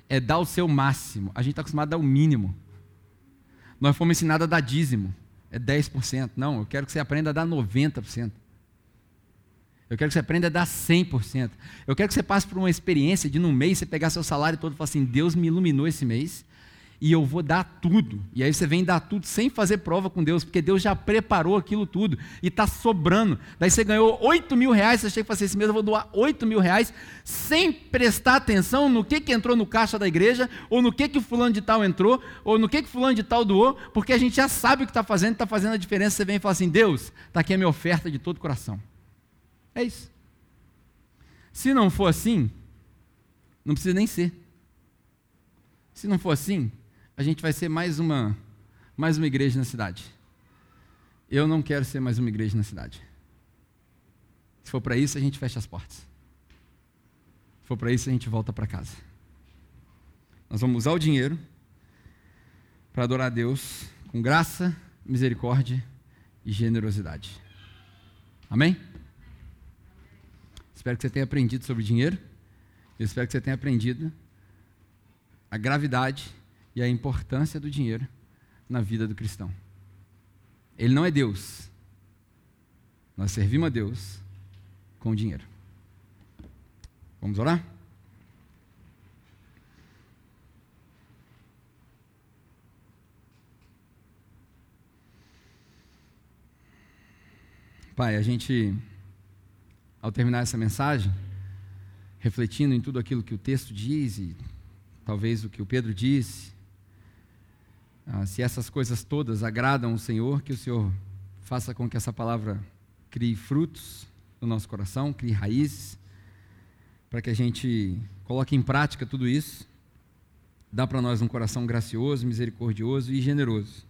É dar o seu máximo. A gente está acostumado a dar o mínimo. Nós fomos ensinados a dar dízimo. É 10%. Não, eu quero que você aprenda a dar 90%. Eu quero que você aprenda a dar 100%. Eu quero que você passe por uma experiência de num mês você pegar seu salário todo e falar assim: Deus me iluminou esse mês e eu vou dar tudo. E aí você vem dar tudo sem fazer prova com Deus, porque Deus já preparou aquilo tudo e está sobrando. Daí você ganhou 8 mil reais, você chega e fala assim: esse mês eu vou doar 8 mil reais sem prestar atenção no que, que entrou no caixa da igreja, ou no que, que o fulano de tal entrou, ou no que, que fulano de tal doou, porque a gente já sabe o que está fazendo, está fazendo a diferença. Você vem e fala assim: Deus, está aqui a minha oferta de todo o coração. É isso. Se não for assim, não precisa nem ser. Se não for assim, a gente vai ser mais uma, mais uma igreja na cidade. Eu não quero ser mais uma igreja na cidade. Se for para isso, a gente fecha as portas. Se for para isso, a gente volta para casa. Nós vamos usar o dinheiro para adorar a Deus com graça, misericórdia e generosidade. Amém? Espero que você tenha aprendido sobre dinheiro. Eu espero que você tenha aprendido a gravidade e a importância do dinheiro na vida do cristão. Ele não é Deus. Nós servimos a Deus com dinheiro. Vamos orar? Pai, a gente ao terminar essa mensagem, refletindo em tudo aquilo que o texto diz e talvez o que o Pedro disse, ah, se essas coisas todas agradam o Senhor, que o Senhor faça com que essa palavra crie frutos no nosso coração, crie raízes, para que a gente coloque em prática tudo isso. Dá para nós um coração gracioso, misericordioso e generoso.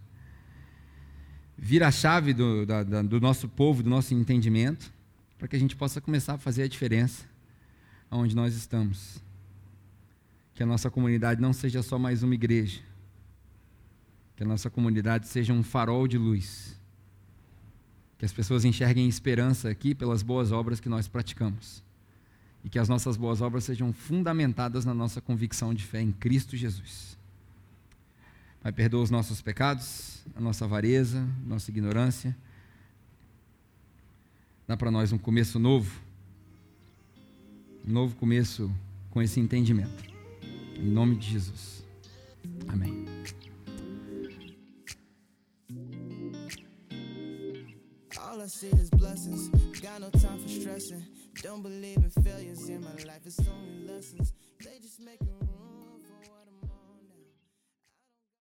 Vira a chave do, da, do nosso povo, do nosso entendimento para que a gente possa começar a fazer a diferença onde nós estamos. Que a nossa comunidade não seja só mais uma igreja, que a nossa comunidade seja um farol de luz. Que as pessoas enxerguem esperança aqui pelas boas obras que nós praticamos. E que as nossas boas obras sejam fundamentadas na nossa convicção de fé em Cristo Jesus. Pai, perdoa os nossos pecados, a nossa avareza, nossa ignorância dá para nós um começo novo. Um novo começo com esse entendimento. Em nome de Jesus. Amém. All I see is blessings. Got no time for stressing. Don't believe in failures in my life. It's only lessons. They just make